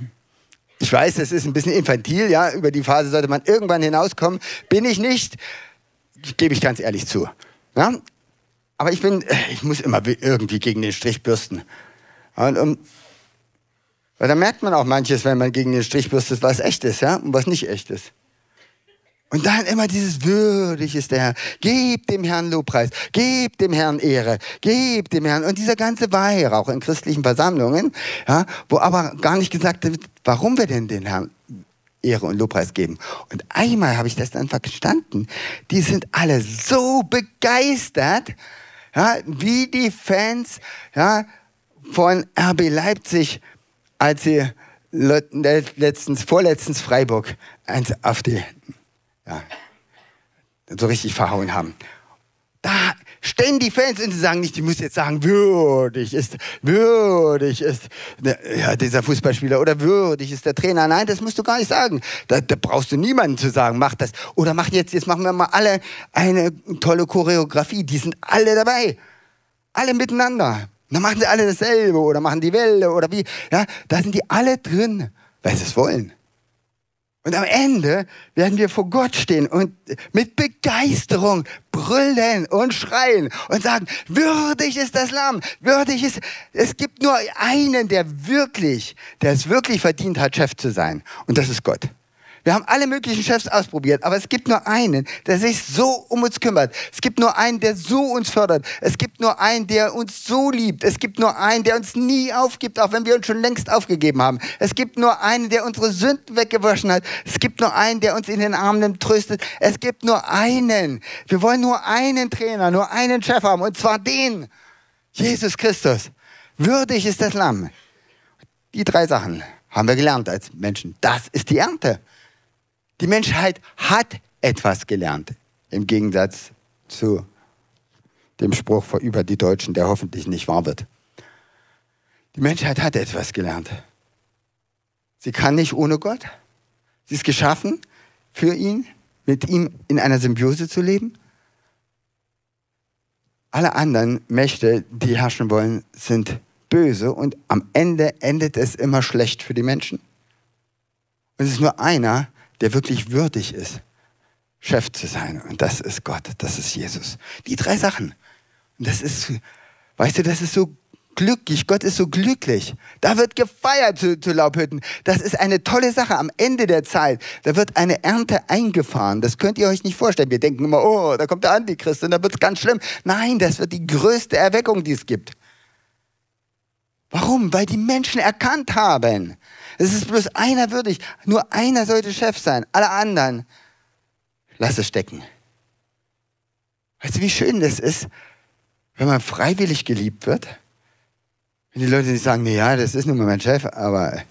Speaker 1: Ich weiß, das ist ein bisschen infantil, ja, über die Phase sollte man irgendwann hinauskommen. Bin ich nicht, gebe ich ganz ehrlich zu. Ja? Aber ich bin, ich muss immer irgendwie gegen den Strich bürsten. Und, um, weil da merkt man auch manches, wenn man gegen den Strich bürstet, was echt ist, ja, und was nicht echt ist. Und dann immer dieses würdig ist der Herr. Gebt dem Herrn Lobpreis, gebt dem Herrn Ehre, gebt dem Herrn. Und dieser ganze Weihrauch in christlichen Versammlungen, ja, wo aber gar nicht gesagt wird, warum wir denn den Herrn Ehre und Lobpreis geben. Und einmal habe ich das dann verstanden. Die sind alle so begeistert, ja, wie die Fans ja, von RB Leipzig, als sie letztens, vorletztens Freiburg eins auf die ja, so richtig verhauen haben. Da stehen die Fans und sie sagen nicht, die muss jetzt sagen, würdig ist, würdig ist ja, dieser Fußballspieler oder würdig ist der Trainer. Nein, das musst du gar nicht sagen. Da, da brauchst du niemanden zu sagen, mach das. Oder mach jetzt, jetzt machen wir mal alle eine tolle Choreografie. Die sind alle dabei. Alle miteinander. Dann machen sie alle dasselbe oder machen die Welle oder wie. Ja, da sind die alle drin, weil sie es wollen. Und am Ende werden wir vor Gott stehen und mit Begeisterung brüllen und schreien und sagen, würdig ist das Lamm, würdig ist, es gibt nur einen, der wirklich, der es wirklich verdient hat, Chef zu sein. Und das ist Gott. Wir haben alle möglichen Chefs ausprobiert, aber es gibt nur einen, der sich so um uns kümmert. Es gibt nur einen, der so uns fördert. Es gibt nur einen, der uns so liebt. Es gibt nur einen, der uns nie aufgibt, auch wenn wir uns schon längst aufgegeben haben. Es gibt nur einen, der unsere Sünden weggewaschen hat. Es gibt nur einen, der uns in den Armen nimmt, tröstet. Es gibt nur einen. Wir wollen nur einen Trainer, nur einen Chef haben, und zwar den, Jesus Christus. Würdig ist das Lamm. Die drei Sachen haben wir gelernt als Menschen. Das ist die Ernte. Die Menschheit hat etwas gelernt, im Gegensatz zu dem Spruch über die Deutschen, der hoffentlich nicht wahr wird. Die Menschheit hat etwas gelernt. Sie kann nicht ohne Gott. Sie ist geschaffen für ihn, mit ihm in einer Symbiose zu leben. Alle anderen Mächte, die herrschen wollen, sind böse und am Ende endet es immer schlecht für die Menschen. Und es ist nur einer, der wirklich würdig ist, Chef zu sein. Und das ist Gott, das ist Jesus. Die drei Sachen. Und das ist, weißt du, das ist so glücklich. Gott ist so glücklich. Da wird gefeiert zu, zu Laubhütten. Das ist eine tolle Sache. Am Ende der Zeit, da wird eine Ernte eingefahren. Das könnt ihr euch nicht vorstellen. Wir denken immer, oh, da kommt der Antichrist und da wird es ganz schlimm. Nein, das wird die größte Erweckung, die es gibt. Warum? Weil die Menschen erkannt haben. Es ist bloß einer würdig. Nur einer sollte Chef sein. Alle anderen, lass es stecken. Weißt du, wie schön das ist, wenn man freiwillig geliebt wird? Wenn die Leute nicht sagen, nee, ja, das ist nun mal mein Chef, aber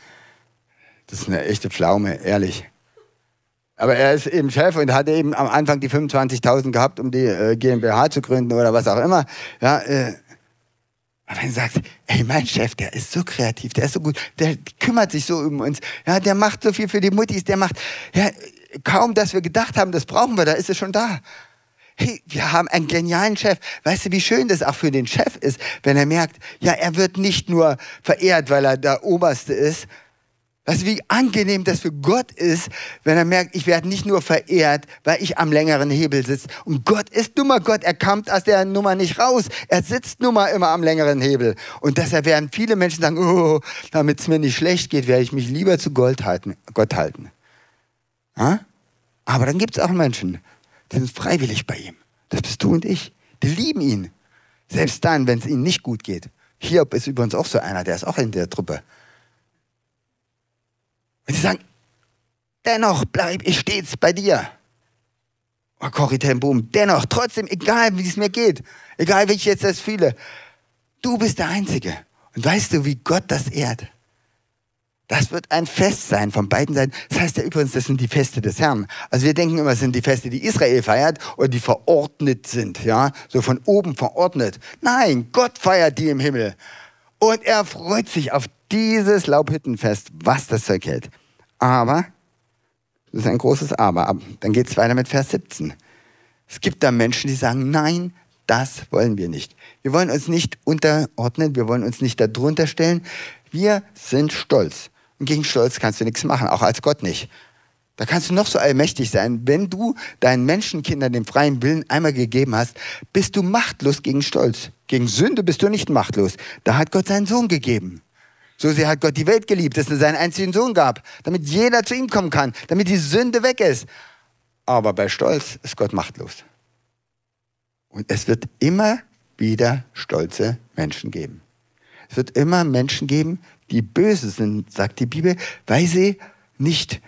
Speaker 1: das ist eine echte Pflaume, ehrlich. Aber er ist eben Chef und hat eben am Anfang die 25.000 gehabt, um die äh, GmbH zu gründen oder was auch immer. Ja, äh, aber wenn du sagst, ey, mein Chef, der ist so kreativ, der ist so gut, der kümmert sich so um uns, ja, der macht so viel für die Muttis, der macht, ja, kaum, dass wir gedacht haben, das brauchen wir, da ist es schon da. Hey, wir haben einen genialen Chef. Weißt du, wie schön das auch für den Chef ist, wenn er merkt, ja, er wird nicht nur verehrt, weil er der Oberste ist, Weißt du, wie angenehm das für Gott ist, wenn er merkt, ich werde nicht nur verehrt, weil ich am längeren Hebel sitze. Und Gott ist nun Gott, er kommt aus der Nummer nicht raus. Er sitzt nun mal immer am längeren Hebel. Und deshalb werden viele Menschen sagen, oh, damit es mir nicht schlecht geht, werde ich mich lieber zu Gott halten. Gott halten. Ja? Aber dann gibt es auch Menschen, die sind freiwillig bei ihm. Das bist du und ich. Die lieben ihn. Selbst dann, wenn es ihnen nicht gut geht. Hiob ist übrigens auch so einer, der ist auch in der Truppe. Und sie sagen, dennoch bleibe ich stets bei dir. Oh, Corrie Boom, dennoch, trotzdem, egal wie es mir geht, egal wie ich jetzt das fühle, du bist der Einzige. Und weißt du, wie Gott das ehrt? Das wird ein Fest sein von beiden Seiten. Das heißt ja übrigens, das sind die Feste des Herrn. Also wir denken immer, es sind die Feste, die Israel feiert oder die verordnet sind, ja, so von oben verordnet. Nein, Gott feiert die im Himmel. Und er freut sich auf dieses Laubhüttenfest, was das Zeug hält. Aber, das ist ein großes Aber, dann geht es weiter mit Vers 17. Es gibt da Menschen, die sagen, nein, das wollen wir nicht. Wir wollen uns nicht unterordnen, wir wollen uns nicht darunter stellen. Wir sind stolz. Und gegen Stolz kannst du nichts machen, auch als Gott nicht. Da kannst du noch so allmächtig sein. Wenn du deinen Menschenkindern den freien Willen einmal gegeben hast, bist du machtlos gegen Stolz. Gegen Sünde bist du nicht machtlos. Da hat Gott seinen Sohn gegeben. So sehr hat Gott die Welt geliebt, dass er seinen einzigen Sohn gab, damit jeder zu ihm kommen kann, damit die Sünde weg ist. Aber bei Stolz ist Gott machtlos. Und es wird immer wieder stolze Menschen geben. Es wird immer Menschen geben, die böse sind, sagt die Bibel, weil sie nicht,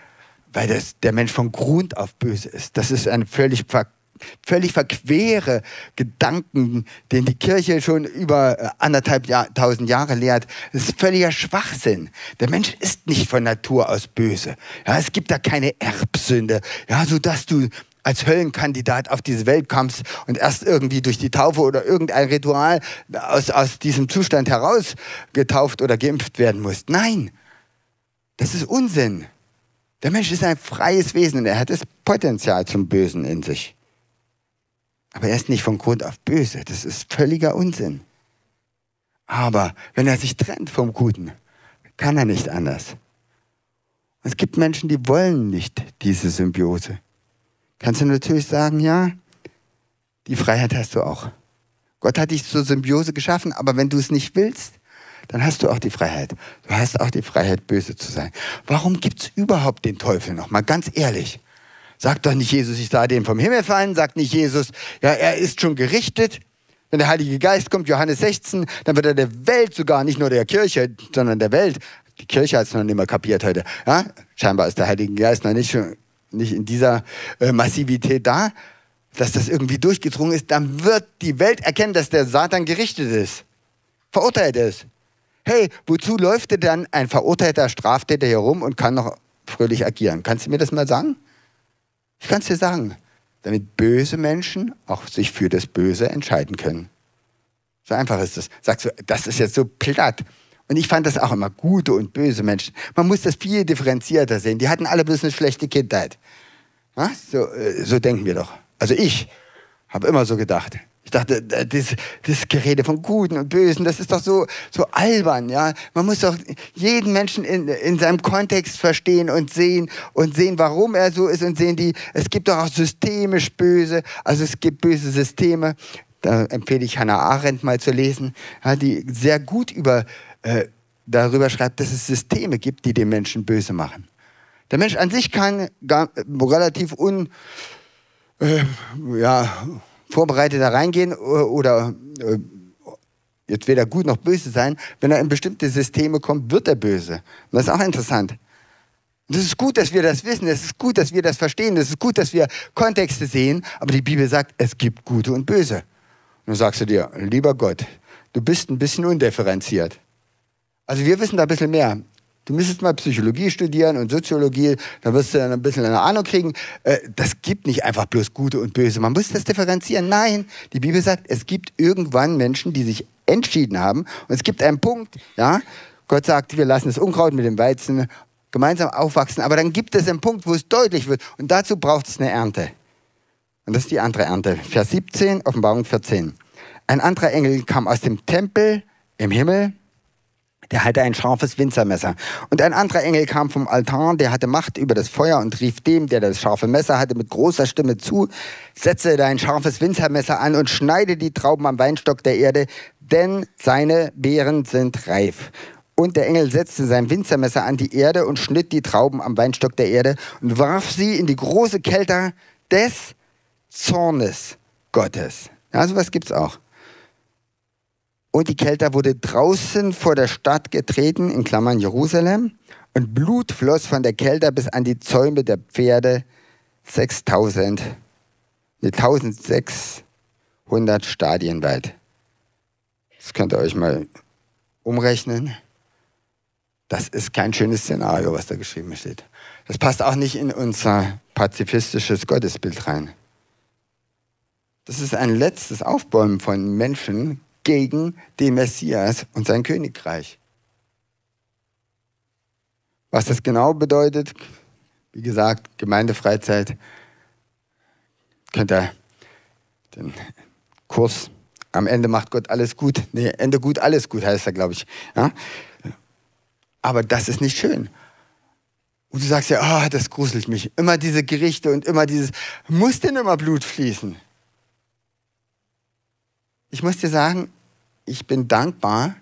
Speaker 1: weil das, der Mensch von Grund auf böse ist. Das ist ein völlig völlig verquere Gedanken, den die Kirche schon über äh, anderthalb Jahr, tausend Jahre lehrt. Das ist völliger Schwachsinn. Der Mensch ist nicht von Natur aus böse. Ja, es gibt da keine Erbsünde, ja, so dass du als Höllenkandidat auf diese Welt kommst und erst irgendwie durch die Taufe oder irgendein Ritual aus, aus diesem Zustand heraus getauft oder geimpft werden musst. Nein, das ist Unsinn. Der Mensch ist ein freies Wesen und er hat das Potenzial zum Bösen in sich. Aber er ist nicht von Grund auf böse. Das ist völliger Unsinn. Aber wenn er sich trennt vom Guten, kann er nicht anders. Es gibt Menschen, die wollen nicht diese Symbiose. Kannst du natürlich sagen, ja, die Freiheit hast du auch. Gott hat dich zur Symbiose geschaffen, aber wenn du es nicht willst, dann hast du auch die Freiheit. Du hast auch die Freiheit, böse zu sein. Warum gibt es überhaupt den Teufel noch? Mal ganz ehrlich. Sagt doch nicht Jesus, ich sah den vom Himmel fallen, sagt nicht Jesus, ja, er ist schon gerichtet. Wenn der Heilige Geist kommt, Johannes 16, dann wird er der Welt sogar, nicht nur der Kirche, sondern der Welt. Die Kirche hat es noch nicht mehr kapiert heute. Ja? Scheinbar ist der Heilige Geist noch nicht, nicht in dieser äh, Massivität da, dass das irgendwie durchgedrungen ist. Dann wird die Welt erkennen, dass der Satan gerichtet ist. Verurteilt ist. Hey, wozu läuft denn dann ein verurteilter Straftäter hier rum und kann noch fröhlich agieren? Kannst du mir das mal sagen? Ich kann es dir sagen, damit böse Menschen auch sich für das Böse entscheiden können. So einfach ist es. Sagst du, das ist jetzt so platt. Und ich fand das auch immer gute und böse Menschen. Man muss das viel differenzierter sehen. Die hatten alle bloß eine schlechte Kindheit. So, äh, so denken wir doch. Also ich habe immer so gedacht. Ich dachte, das, das Gerede von Guten und Bösen, das ist doch so, so albern, ja. Man muss doch jeden Menschen in, in seinem Kontext verstehen und sehen und sehen, warum er so ist und sehen die, es gibt doch auch systemisch böse, also es gibt böse Systeme. Da empfehle ich Hannah Arendt mal zu lesen, ja, die sehr gut über, äh, darüber schreibt, dass es Systeme gibt, die den Menschen böse machen. Der Mensch an sich kann gar, relativ un, äh, ja, vorbereitet da reingehen äh, oder äh, jetzt weder gut noch böse sein. Wenn er in bestimmte Systeme kommt, wird er böse. Und das ist auch interessant. Und es ist gut, dass wir das wissen. Es ist gut, dass wir das verstehen. Es ist gut, dass wir Kontexte sehen. Aber die Bibel sagt, es gibt Gute und Böse. Und dann sagst du dir, lieber Gott, du bist ein bisschen undifferenziert. Also wir wissen da ein bisschen mehr. Du müsstest mal Psychologie studieren und Soziologie, dann wirst du dann ein bisschen eine Ahnung kriegen. Äh, das gibt nicht einfach bloß Gute und Böse. Man muss das differenzieren. Nein, die Bibel sagt, es gibt irgendwann Menschen, die sich entschieden haben. Und es gibt einen Punkt, ja. Gott sagt, wir lassen das Unkraut mit dem Weizen gemeinsam aufwachsen. Aber dann gibt es einen Punkt, wo es deutlich wird. Und dazu braucht es eine Ernte. Und das ist die andere Ernte. Vers 17, Offenbarung 14. Ein anderer Engel kam aus dem Tempel im Himmel der hatte ein scharfes Winzermesser. Und ein anderer Engel kam vom Altar, der hatte Macht über das Feuer und rief dem, der das scharfe Messer hatte, mit großer Stimme zu, setze dein scharfes Winzermesser an und schneide die Trauben am Weinstock der Erde, denn seine Beeren sind reif. Und der Engel setzte sein Winzermesser an die Erde und schnitt die Trauben am Weinstock der Erde und warf sie in die große Kälte des Zornes Gottes. Ja, sowas gibt's auch. Und die Kälte wurde draußen vor der Stadt getreten, in Klammern Jerusalem. Und Blut floss von der Kälte bis an die Zäume der Pferde 6000, ne, 1600 Stadien weit. Das könnt ihr euch mal umrechnen. Das ist kein schönes Szenario, was da geschrieben steht. Das passt auch nicht in unser pazifistisches Gottesbild rein. Das ist ein letztes Aufbäumen von Menschen gegen den Messias und sein Königreich. Was das genau bedeutet, wie gesagt, Gemeindefreizeit, könnt ihr den Kurs am Ende macht Gott alles gut. Nee, Ende gut, alles gut heißt er, glaube ich. Ja? Aber das ist nicht schön. Und du sagst ja, oh, das gruselt mich. Immer diese Gerichte und immer dieses, muss denn immer Blut fließen? Ich muss dir sagen, ich bin dankbar,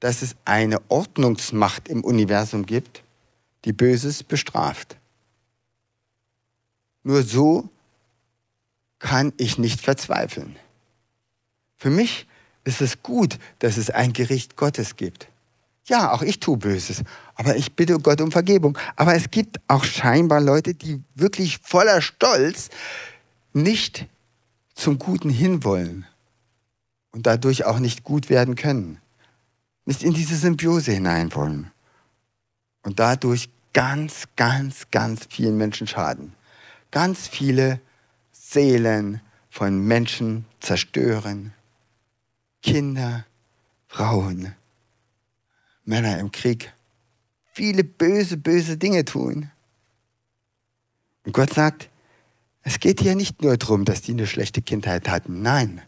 Speaker 1: dass es eine Ordnungsmacht im Universum gibt, die Böses bestraft. Nur so kann ich nicht verzweifeln. Für mich ist es gut, dass es ein Gericht Gottes gibt. Ja, auch ich tue Böses, aber ich bitte Gott um Vergebung. Aber es gibt auch scheinbar Leute, die wirklich voller Stolz nicht zum Guten hinwollen und dadurch auch nicht gut werden können. Nicht in diese Symbiose hinein wollen. Und dadurch ganz, ganz, ganz vielen Menschen schaden. Ganz viele Seelen von Menschen zerstören. Kinder, Frauen, Männer im Krieg. Viele böse, böse Dinge tun. Und Gott sagt, es geht hier nicht nur darum, dass die eine schlechte Kindheit hatten. Nein,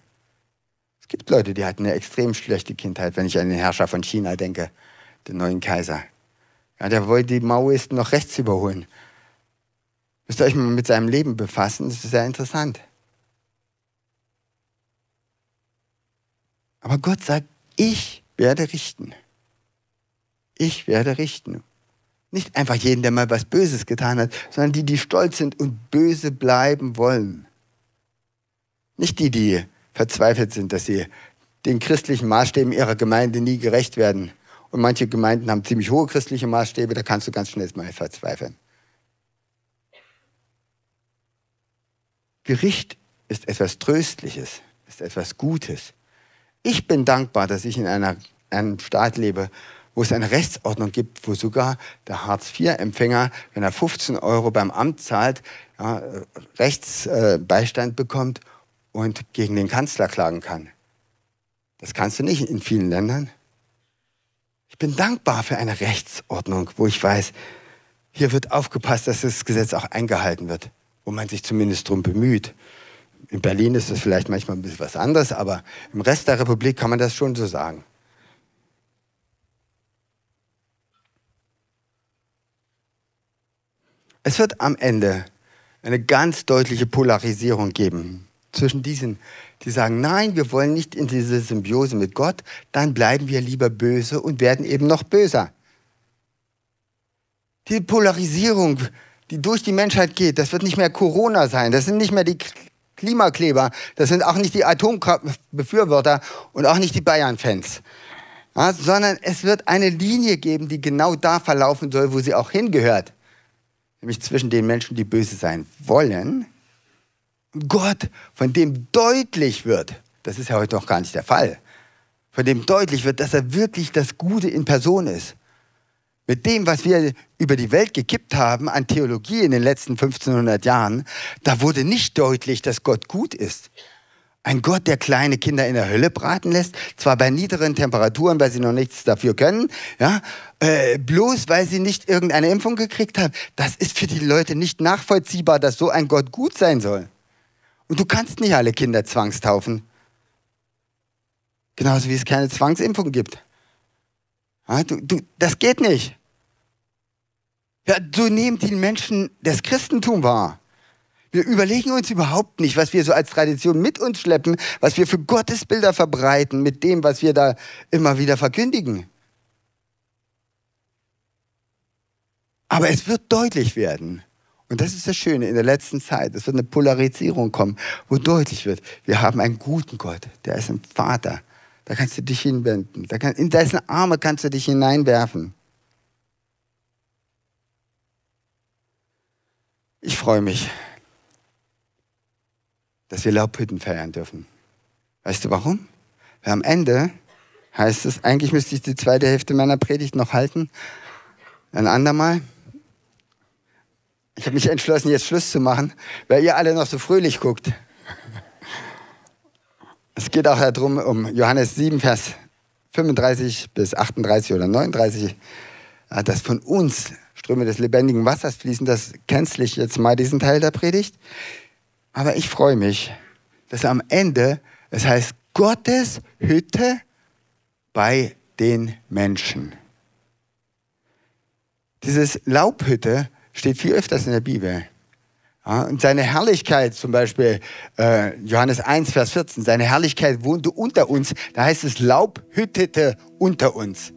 Speaker 1: gibt Leute, die hatten eine extrem schlechte Kindheit, wenn ich an den Herrscher von China denke, den neuen Kaiser. Ja, der wollte die Maoisten noch rechts überholen. Müsst ihr euch mal mit seinem Leben befassen, das ist sehr interessant. Aber Gott sagt, ich werde richten. Ich werde richten. Nicht einfach jeden, der mal was Böses getan hat, sondern die, die stolz sind und böse bleiben wollen. Nicht die, die verzweifelt sind, dass sie den christlichen Maßstäben ihrer Gemeinde nie gerecht werden. Und manche Gemeinden haben ziemlich hohe christliche Maßstäbe, da kannst du ganz schnell mal verzweifeln. Gericht ist etwas Tröstliches, ist etwas Gutes. Ich bin dankbar, dass ich in einer, einem Staat lebe, wo es eine Rechtsordnung gibt, wo sogar der Hartz-IV-Empfänger, wenn er 15 Euro beim Amt zahlt, ja, Rechtsbeistand bekommt und gegen den Kanzler klagen kann. Das kannst du nicht in vielen Ländern. Ich bin dankbar für eine Rechtsordnung, wo ich weiß, hier wird aufgepasst, dass das Gesetz auch eingehalten wird, wo man sich zumindest darum bemüht. In Berlin ist das vielleicht manchmal ein bisschen was anderes, aber im Rest der Republik kann man das schon so sagen. Es wird am Ende eine ganz deutliche Polarisierung geben zwischen diesen, die sagen, nein, wir wollen nicht in diese Symbiose mit Gott, dann bleiben wir lieber böse und werden eben noch böser. Die Polarisierung, die durch die Menschheit geht, das wird nicht mehr Corona sein, das sind nicht mehr die Klimakleber, das sind auch nicht die Atomkraftbefürworter und auch nicht die Bayern-Fans. Ja, sondern es wird eine Linie geben, die genau da verlaufen soll, wo sie auch hingehört. Nämlich zwischen den Menschen, die böse sein wollen. Gott, von dem deutlich wird, das ist ja heute noch gar nicht der Fall, von dem deutlich wird, dass er wirklich das Gute in Person ist. Mit dem, was wir über die Welt gekippt haben an Theologie in den letzten 1500 Jahren, da wurde nicht deutlich, dass Gott gut ist. Ein Gott, der kleine Kinder in der Hölle braten lässt, zwar bei niederen Temperaturen, weil sie noch nichts dafür können, ja, äh, bloß weil sie nicht irgendeine Impfung gekriegt haben. Das ist für die Leute nicht nachvollziehbar, dass so ein Gott gut sein soll. Und du kannst nicht alle Kinder zwangstaufen. Genauso wie es keine Zwangsimpfung gibt. Ja, du, du, das geht nicht. Ja, so nehmen die Menschen das Christentum wahr. Wir überlegen uns überhaupt nicht, was wir so als Tradition mit uns schleppen, was wir für Gottesbilder verbreiten mit dem, was wir da immer wieder verkündigen. Aber es wird deutlich werden. Und das ist das Schöne in der letzten Zeit. Es wird eine Polarisierung kommen, wo deutlich wird, wir haben einen guten Gott, der ist ein Vater. Da kannst du dich hinwenden. Da kann, in dessen Arme kannst du dich hineinwerfen. Ich freue mich, dass wir Laubhütten feiern dürfen. Weißt du warum? Weil am Ende heißt es, eigentlich müsste ich die zweite Hälfte meiner Predigt noch halten. Ein andermal. Ich habe mich entschlossen, jetzt Schluss zu machen, weil ihr alle noch so fröhlich guckt. Es geht auch darum, um Johannes 7, Vers 35 bis 38 oder 39, dass von uns Ströme des lebendigen Wassers fließen. Das kennzlich jetzt mal diesen Teil der Predigt. Aber ich freue mich, dass am Ende es heißt Gottes Hütte bei den Menschen. Dieses Laubhütte steht viel öfters in der Bibel. Ja, und seine Herrlichkeit, zum Beispiel äh, Johannes 1, Vers 14, seine Herrlichkeit wohnte unter uns, da heißt es Laub hüttete unter uns.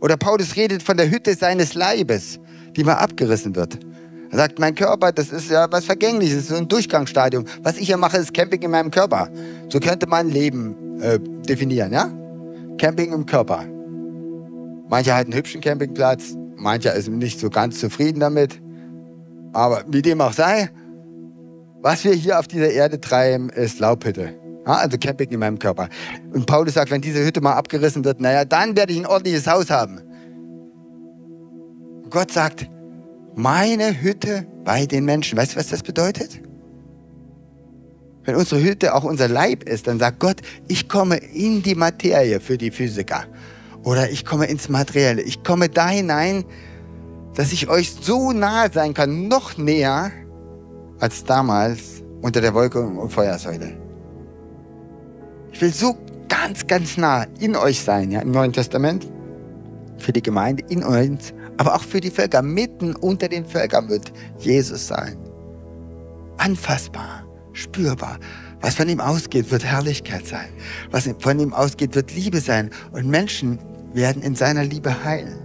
Speaker 1: Oder Paulus redet von der Hütte seines Leibes, die mal abgerissen wird. Er sagt, mein Körper, das ist ja was Vergängliches, so ein Durchgangsstadium. Was ich hier mache, ist Camping in meinem Körper. So könnte man Leben äh, definieren, ja? Camping im Körper. Mancher hat einen hübschen Campingplatz, mancher ist nicht so ganz zufrieden damit. Aber wie dem auch sei, was wir hier auf dieser Erde treiben, ist Laubhütte. Ja, also Camping in meinem Körper. Und Paulus sagt, wenn diese Hütte mal abgerissen wird, naja, dann werde ich ein ordentliches Haus haben. Und Gott sagt, meine Hütte bei den Menschen. Weißt du, was das bedeutet? Wenn unsere Hütte auch unser Leib ist, dann sagt Gott, ich komme in die Materie für die Physiker. Oder ich komme ins Materielle. Ich komme da hinein, dass ich euch so nahe sein kann, noch näher als damals unter der Wolke und Feuersäule. Ich will so ganz, ganz nah in euch sein, ja, im Neuen Testament, für die Gemeinde, in uns, aber auch für die Völker. Mitten unter den Völkern wird Jesus sein. Anfassbar, spürbar. Was von ihm ausgeht, wird Herrlichkeit sein. Was von ihm ausgeht, wird Liebe sein. Und Menschen werden in seiner Liebe heilen.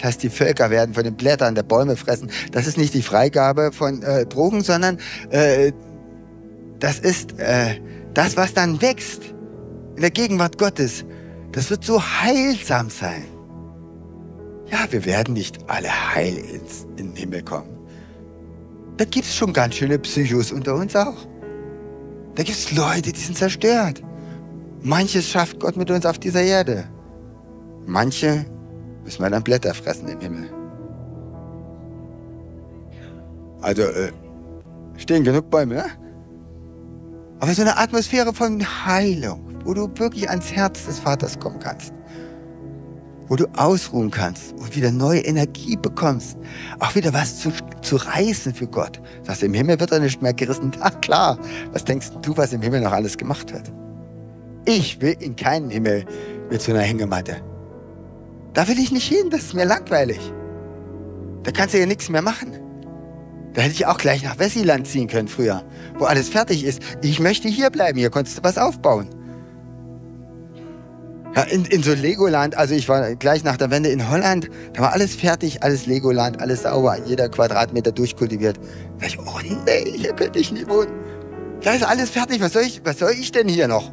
Speaker 1: Das heißt, die Völker werden von den Blättern der Bäume fressen. Das ist nicht die Freigabe von äh, Drogen, sondern äh, das ist äh, das, was dann wächst in der Gegenwart Gottes. Das wird so heilsam sein. Ja, wir werden nicht alle heil ins, in den Himmel kommen. Da gibt es schon ganz schöne Psychos unter uns auch. Da gibt es Leute, die sind zerstört. Manches schafft Gott mit uns auf dieser Erde. Manche müssen wir dann Blätter fressen im Himmel. Also äh, stehen genug Bäume, ne? Aber so eine Atmosphäre von Heilung, wo du wirklich ans Herz des Vaters kommen kannst. Wo du ausruhen kannst und wieder neue Energie bekommst. Auch wieder was zu, zu reißen für Gott. Sagst du, im Himmel wird er nicht mehr gerissen. Ach klar, was denkst du, was im Himmel noch alles gemacht wird? Ich will in keinen Himmel mit so einer Hängematte. Da will ich nicht hin, das ist mir langweilig. Da kannst du ja nichts mehr machen. Da hätte ich auch gleich nach Wessiland ziehen können früher, wo alles fertig ist. Ich möchte hier bleiben, hier konntest du was aufbauen. Ja, in, in so Legoland, also ich war gleich nach der Wende in Holland, da war alles fertig, alles Legoland, alles sauber, jeder Quadratmeter durchkultiviert. Da dachte ich, oh nee, hier könnte ich nie wohnen. Da ist alles fertig. Was soll ich, was soll ich denn hier noch?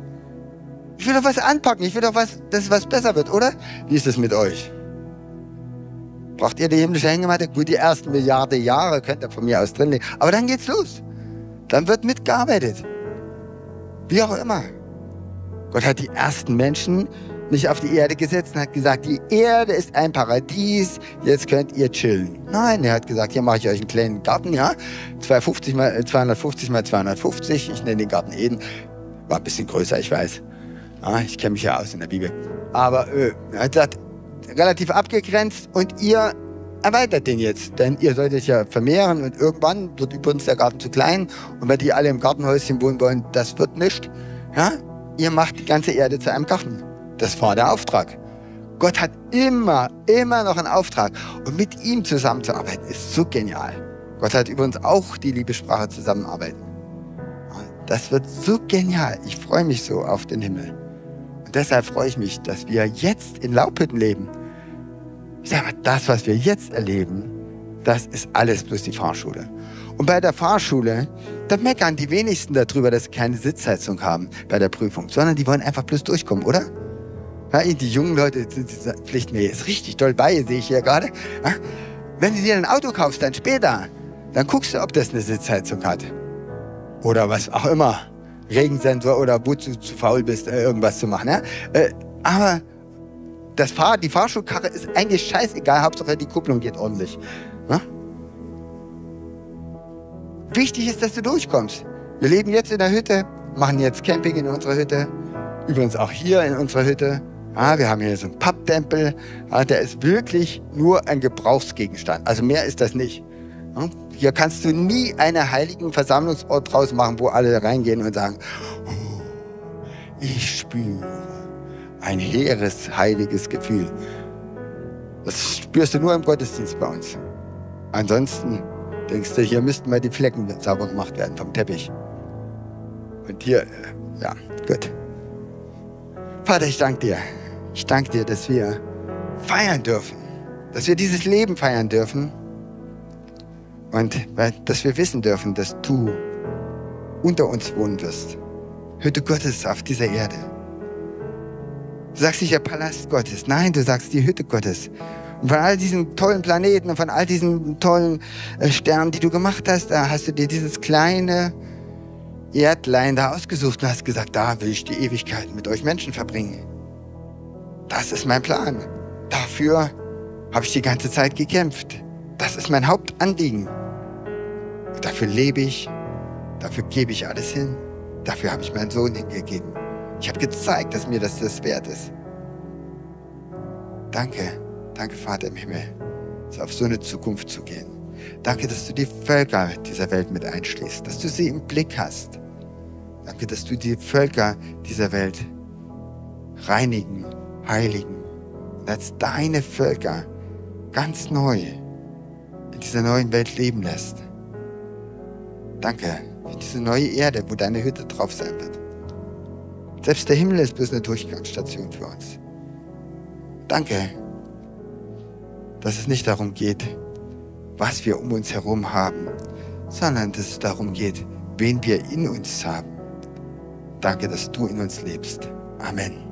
Speaker 1: Ich will doch was anpacken. Ich will doch was, dass was besser wird, oder? Wie ist es mit euch? Braucht ihr die himmlische Hängematte? Gut, die ersten Milliarden Jahre könnt ihr von mir aus drin legen. Aber dann geht's los. Dann wird mitgearbeitet. Wie auch immer. Gott hat die ersten Menschen nicht auf die Erde gesetzt und hat gesagt, die Erde ist ein Paradies, jetzt könnt ihr chillen. Nein, er hat gesagt, hier mache ich euch einen kleinen Garten, ja, 250 mal, 250 mal 250, ich nenne den Garten Eden. War ein bisschen größer, ich weiß. Ja, ich kenne mich ja aus in der Bibel. Aber äh, er hat gesagt, relativ abgegrenzt und ihr erweitert den jetzt, denn ihr solltet ja vermehren und irgendwann wird übrigens der Garten zu klein und wenn die alle im Gartenhäuschen wohnen wollen, das wird nicht. Ja? Ihr macht die ganze Erde zu einem Garten. Das war der Auftrag. Gott hat immer, immer noch einen Auftrag. Und mit ihm zusammenzuarbeiten ist so genial. Gott hat übrigens auch die Liebessprache zusammenarbeiten. Das wird so genial. Ich freue mich so auf den Himmel. Deshalb freue ich mich, dass wir jetzt in Laubhütten leben. Ich sage mal, das, was wir jetzt erleben, das ist alles bloß die Fahrschule. Und bei der Fahrschule, da meckern die wenigsten darüber, dass sie keine Sitzheizung haben bei der Prüfung, sondern die wollen einfach bloß durchkommen, oder? Ja, die jungen Leute pflichten mir jetzt richtig toll bei, sehe ich hier gerade. Ja? Wenn du dir ein Auto kaufst, dann später, dann guckst du, ob das eine Sitzheizung hat. Oder was auch immer. Regensensor oder wo du zu faul bist, äh, irgendwas zu machen. Ja? Äh, aber das Fahr die Fahrschulkarre ist eigentlich scheißegal, Hauptsache die Kupplung geht ordentlich. Ja? Wichtig ist, dass du durchkommst. Wir leben jetzt in der Hütte, machen jetzt Camping in unserer Hütte. Übrigens auch hier in unserer Hütte. Ah, wir haben hier so einen Papptempel. Ah, der ist wirklich nur ein Gebrauchsgegenstand. Also mehr ist das nicht. Ja, hier kannst du nie einen heiligen Versammlungsort draus machen, wo alle reingehen und sagen, oh, ich spüre ein hehres, heiliges Gefühl. Das spürst du nur im Gottesdienst bei uns. Ansonsten denkst du, hier müssten mal die Flecken sauber gemacht werden vom Teppich. Und hier, äh, ja, gut. Vater, ich danke dir. Ich danke dir, dass wir feiern dürfen, dass wir dieses Leben feiern dürfen und dass wir wissen dürfen, dass du unter uns wohnen wirst. Hütte Gottes auf dieser Erde. Du sagst nicht der Palast Gottes, nein, du sagst die Hütte Gottes. Und von all diesen tollen Planeten und von all diesen tollen äh, Sternen, die du gemacht hast, da hast du dir dieses kleine Erdlein da ausgesucht und hast gesagt, da will ich die Ewigkeit mit euch Menschen verbringen. Das ist mein Plan. Dafür habe ich die ganze Zeit gekämpft. Das ist mein Hauptanliegen. Dafür lebe ich. Dafür gebe ich alles hin. Dafür habe ich meinen Sohn hingegeben. Ich habe gezeigt, dass mir das das wert ist. Danke, danke Vater im Himmel, auf so eine Zukunft zu gehen. Danke, dass du die Völker dieser Welt mit einschließt, dass du sie im Blick hast. Danke, dass du die Völker dieser Welt reinigen heiligen und als deine Völker ganz neu in dieser neuen Welt leben lässt. Danke für diese neue Erde, wo deine Hütte drauf sein wird. Selbst der Himmel ist bloß eine Durchgangsstation für uns. Danke, dass es nicht darum geht, was wir um uns herum haben, sondern dass es darum geht, wen wir in uns haben. Danke, dass du in uns lebst. Amen.